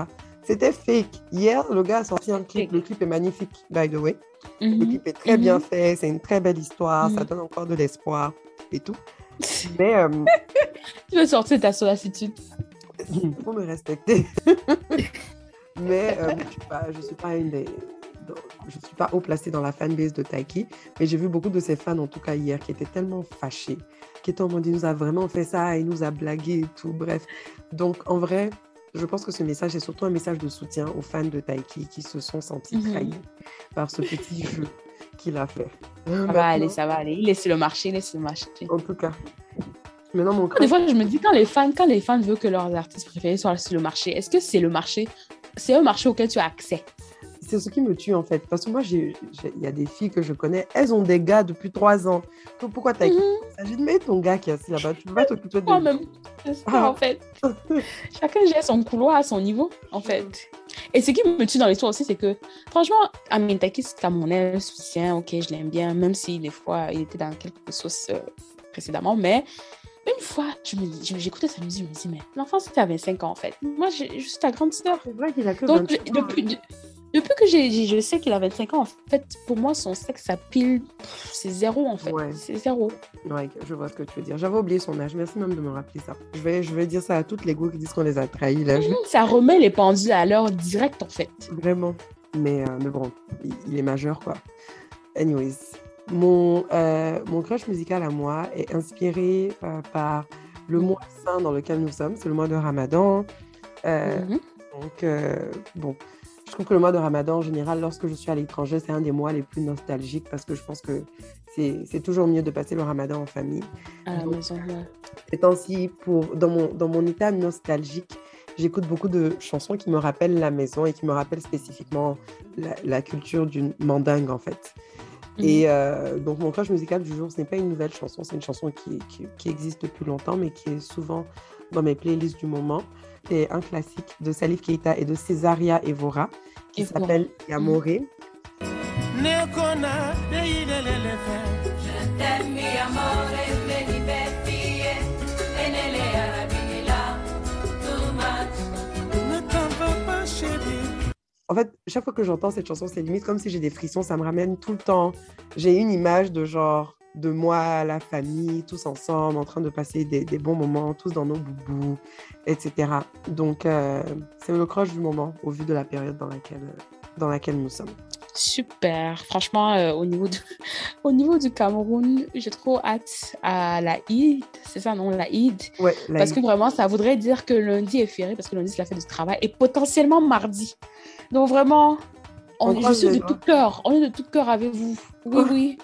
C'était fake. Hier le gars a sorti un clip. Fake. Le clip est magnifique by the way. Le Mhm. clip est très bien Mhm. fait. C'est une très belle histoire. Ça Mhm. donne encore de l'espoir et tout. Mais euh, Tu veux sortir ta sollicitude. il faut me respecter. mais euh, je ne suis pas une des. Je suis pas haut placée dans la fanbase de Taiki, mais j'ai vu beaucoup de ses fans, en tout cas hier, qui étaient tellement fâchés, qui étaient en mode, il nous a vraiment fait ça, il nous a blagué et tout, bref. Donc, en vrai, je pense que ce message est surtout un message de soutien aux fans de Taiki qui se sont sentis Mhm. trahis par ce petit jeu qu'il a fait. Ça va aller, ça va aller. Il sur le marché, il sur le marché. En tout cas. Maintenant, mon Des crush, fois, je me dis, quand les fans, quand les fans veulent que leurs artistes préférés soient sur le marché, est-ce que c'est le marché, c'est un marché auquel tu as accès c'est ce qui me tue en fait. Parce que moi, il y a des filles que je connais, elles ont des gars depuis trois ans. Donc, pourquoi t'as Mhm. J'ai dit, mais ton gars qui est assis là-bas, tu peux pas t'occuper de c'est ça, Ah. en fait. Chacun gère son couloir à son niveau, en fait. Et ce qui me tue dans l'histoire aussi, c'est que, franchement, Amin Takis, Camerounais, soutien, ok, je l'aime bien, même si des fois, il était dans quelques sauces euh, précédemment, mais une fois, je je- j'écoutais sa musique, je me dis, mais l'enfant, c'était à 25 ans, en fait. Moi, j'ai- je suis ta grande sœur. C'est vrai qu'il a que Donc, 25 je- ans. depuis, de- depuis que j'ai, j'ai- je sais qu'il a 25 ans, en fait, pour moi, son sexe à pile, c'est zéro, en fait. Ouais. C'est zéro. Ouais, je vois ce que tu veux dire. J'avais oublié son âge. Merci même de me rappeler ça. Je vais, je vais dire ça à toutes les go qui disent qu'on les a trahis. Là. Je- Ça remet les pendules à l'heure direct, en fait. Vraiment. Mais, euh, mais bon, il, il est majeur, quoi. Anyways, mon, euh, mon crush musical à moi est inspiré euh, par le mois saint dans lequel nous sommes. C'est le mois de Ramadan. Mhm. Donc, bon, trouve que le mois de Ramadan, en général, lorsque je suis à l'étranger, c'est un des mois les plus nostalgiques parce que je pense que c'est toujours mieux de passer le Ramadan en famille. À la maison. Ces temps-ci, dans, mon, dans mon état nostalgique, j'écoute beaucoup de chansons qui me rappellent la maison et qui me rappellent spécifiquement la, la culture d'une mandingue, en fait. Et euh, donc, mon crush musical du jour, ce n'est pas une nouvelle chanson, c'est une chanson qui, qui, qui existe depuis longtemps, mais qui est souvent dans mes playlists du moment. C'est un classique de Salif Keita et de Césaria Evora qui s'appelle Je t'aime, mi En fait, chaque fois que j'entends cette chanson, c'est limite comme si j'ai des frissons, ça me ramène tout le temps. J'ai une image de genre de moi, la famille, tous ensemble, en train de passer des, des bons moments, tous dans nos boubous, etc. Donc, euh, c'est le crush du moment au vu de la période dans laquelle, euh, dans laquelle nous sommes. Super. Franchement, euh, au, niveau de- au niveau du Cameroun, j'ai trop hâte à la Eid. C'est ça, non, la Eid. Ouais, la- Parce que vraiment, ça voudrait dire que lundi est férié, parce que lundi, c'est la fête du travail, et potentiellement mardi. Donc vraiment, on, On je suis de tout cœur. On est de tout cœur avec vous. Oui, oui.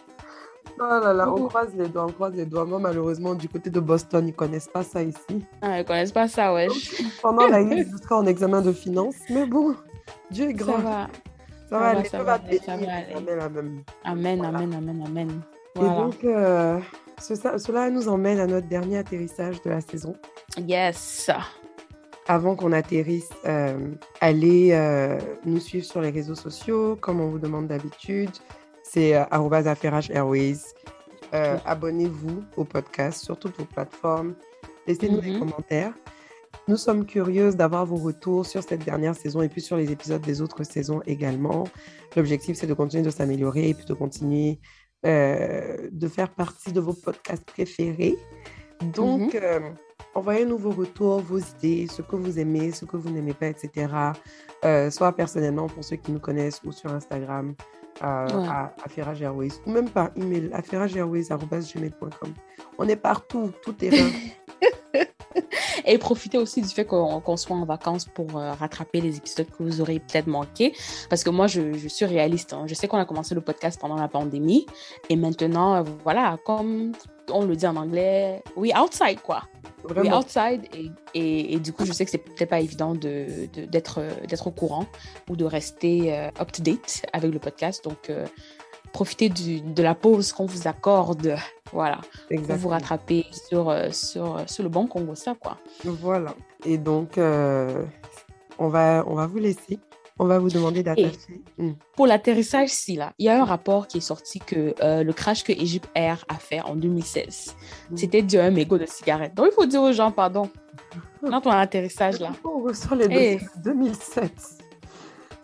Oh là là, on Oh. croise les doigts, on croise les doigts. Moi, malheureusement, du côté de Boston, ils connaissent pas ça ici. Ah, ils connaissent pas ça, wesh. Pendant la nuit, je serai en examen de finance. Mais bon, Dieu est grand. Ça va ça va aller, ça va. Amen, amen, amen, amen. Et donc, euh, ce- cela nous emmène à notre dernier atterrissage de la saison. Yes. Avant qu'on atterrisse, euh, allez euh, nous suivre sur les réseaux sociaux, comme on vous demande d'habitude. C'est euh, airways. Euh, Abonnez-vous au podcast sur toutes vos plateformes. Laissez-nous des Mhm. commentaires. Nous sommes curieuses d'avoir vos retours sur cette dernière saison et puis sur les épisodes des autres saisons également. L'objectif, c'est de continuer de s'améliorer et puis de continuer euh, de faire partie de vos podcasts préférés. Donc, euh, envoyez-nous vos retours, vos idées, ce que vous aimez, ce que vous n'aimez pas, etc. Euh, soit personnellement pour ceux qui nous connaissent ou sur Instagram euh, Ouais. à Affairage Airways ou même par email affairageairways.com. On est partout, tout terrain. Et profitez aussi du fait qu'on soit en vacances pour euh, rattraper les épisodes que vous aurez peut-être manqués. Parce que moi, je, je suis réaliste. hein. Je sais qu'on a commencé le podcast pendant la pandémie. Et maintenant, euh, voilà, comme on le dit en anglais, we outside, quoi. Vraiment. outside. Et, et, et du coup, je sais que c'est peut-être pas évident de- de- d'être euh, d'être au courant ou de rester euh, up to date avec le podcast. Donc, euh, profitez du- de la pause qu'on vous accorde. Voilà, pour vous Exactement. rattraper sur, euh, sur, sur le bon Congo, ça, quoi. Voilà. Et donc, euh, on, va, on va vous laisser. On va vous demander d'attacher. Hmm. Pour l'atterrissage, si, là, il y a un rapport qui est sorti que euh, le crash que Egypt Air a fait en 2016, Mhm. c'était dû à un mégot de cigarette. Donc, il faut dire aux gens, pardon, dans ton atterrissage, là. On ressort les Eh. dossiers de 2007.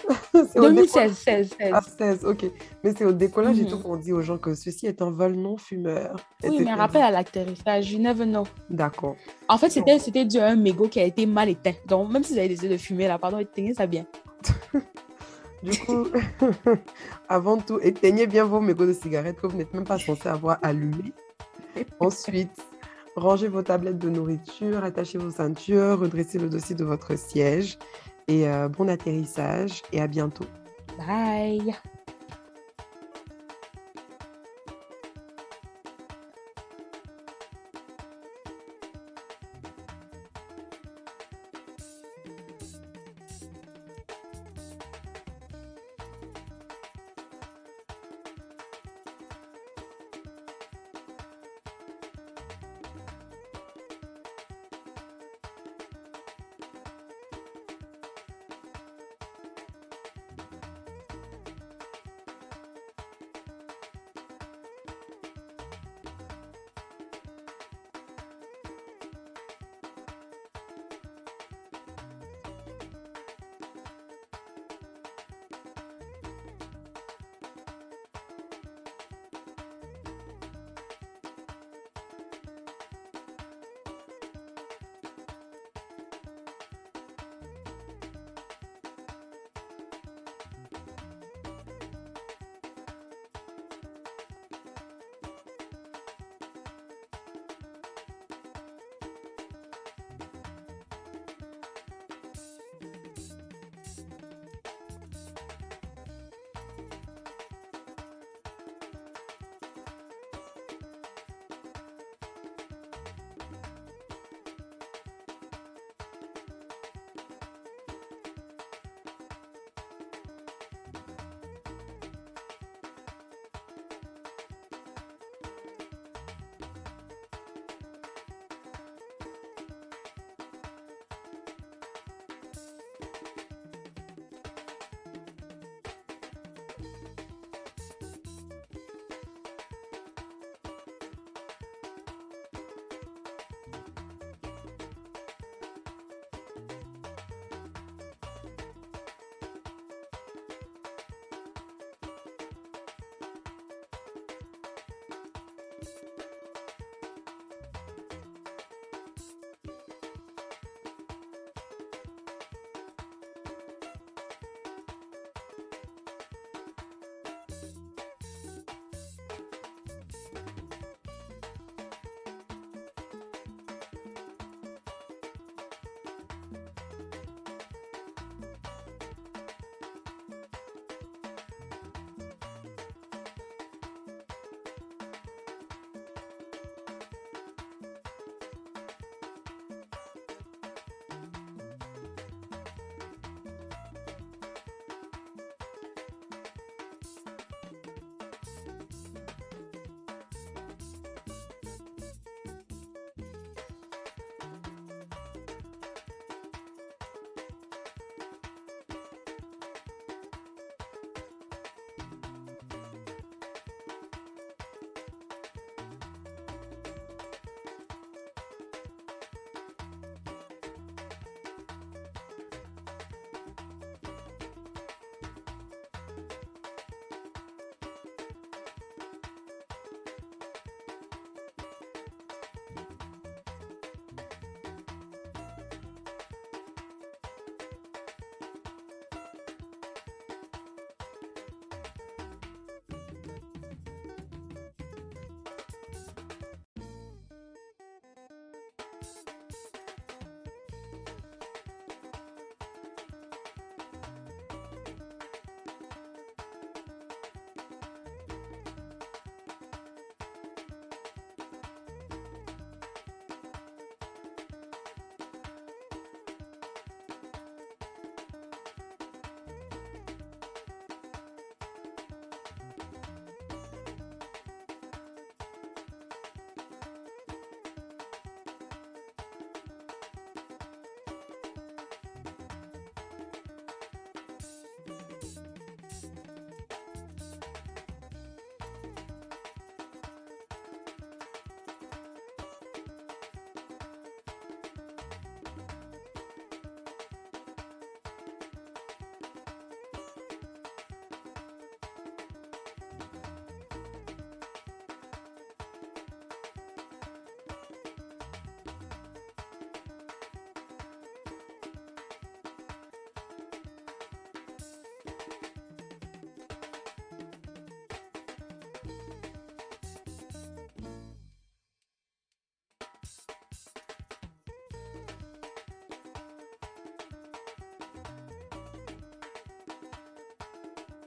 C'est au 2016, 16, 16. Ah, 16, ok. Mais c'est au décollage et tout qu'on dit aux gens que ceci est un vol non fumeur. Oui, etc. mais rappel à l'atterrissage, you never know. D'accord. En fait, c'était, c'était dû à un mégot qui a été mal éteint. Donc, même si vous avez décidé de fumer, là, pardon, éteignez ça bien. Du coup, avant tout, éteignez bien vos mégots de cigarettes que vous n'êtes même pas censé avoir allumés. Ensuite, rangez vos tablettes de nourriture, attachez vos ceintures, redressez le dossier de votre siège. Et euh, bon atterrissage et à bientôt. Bye.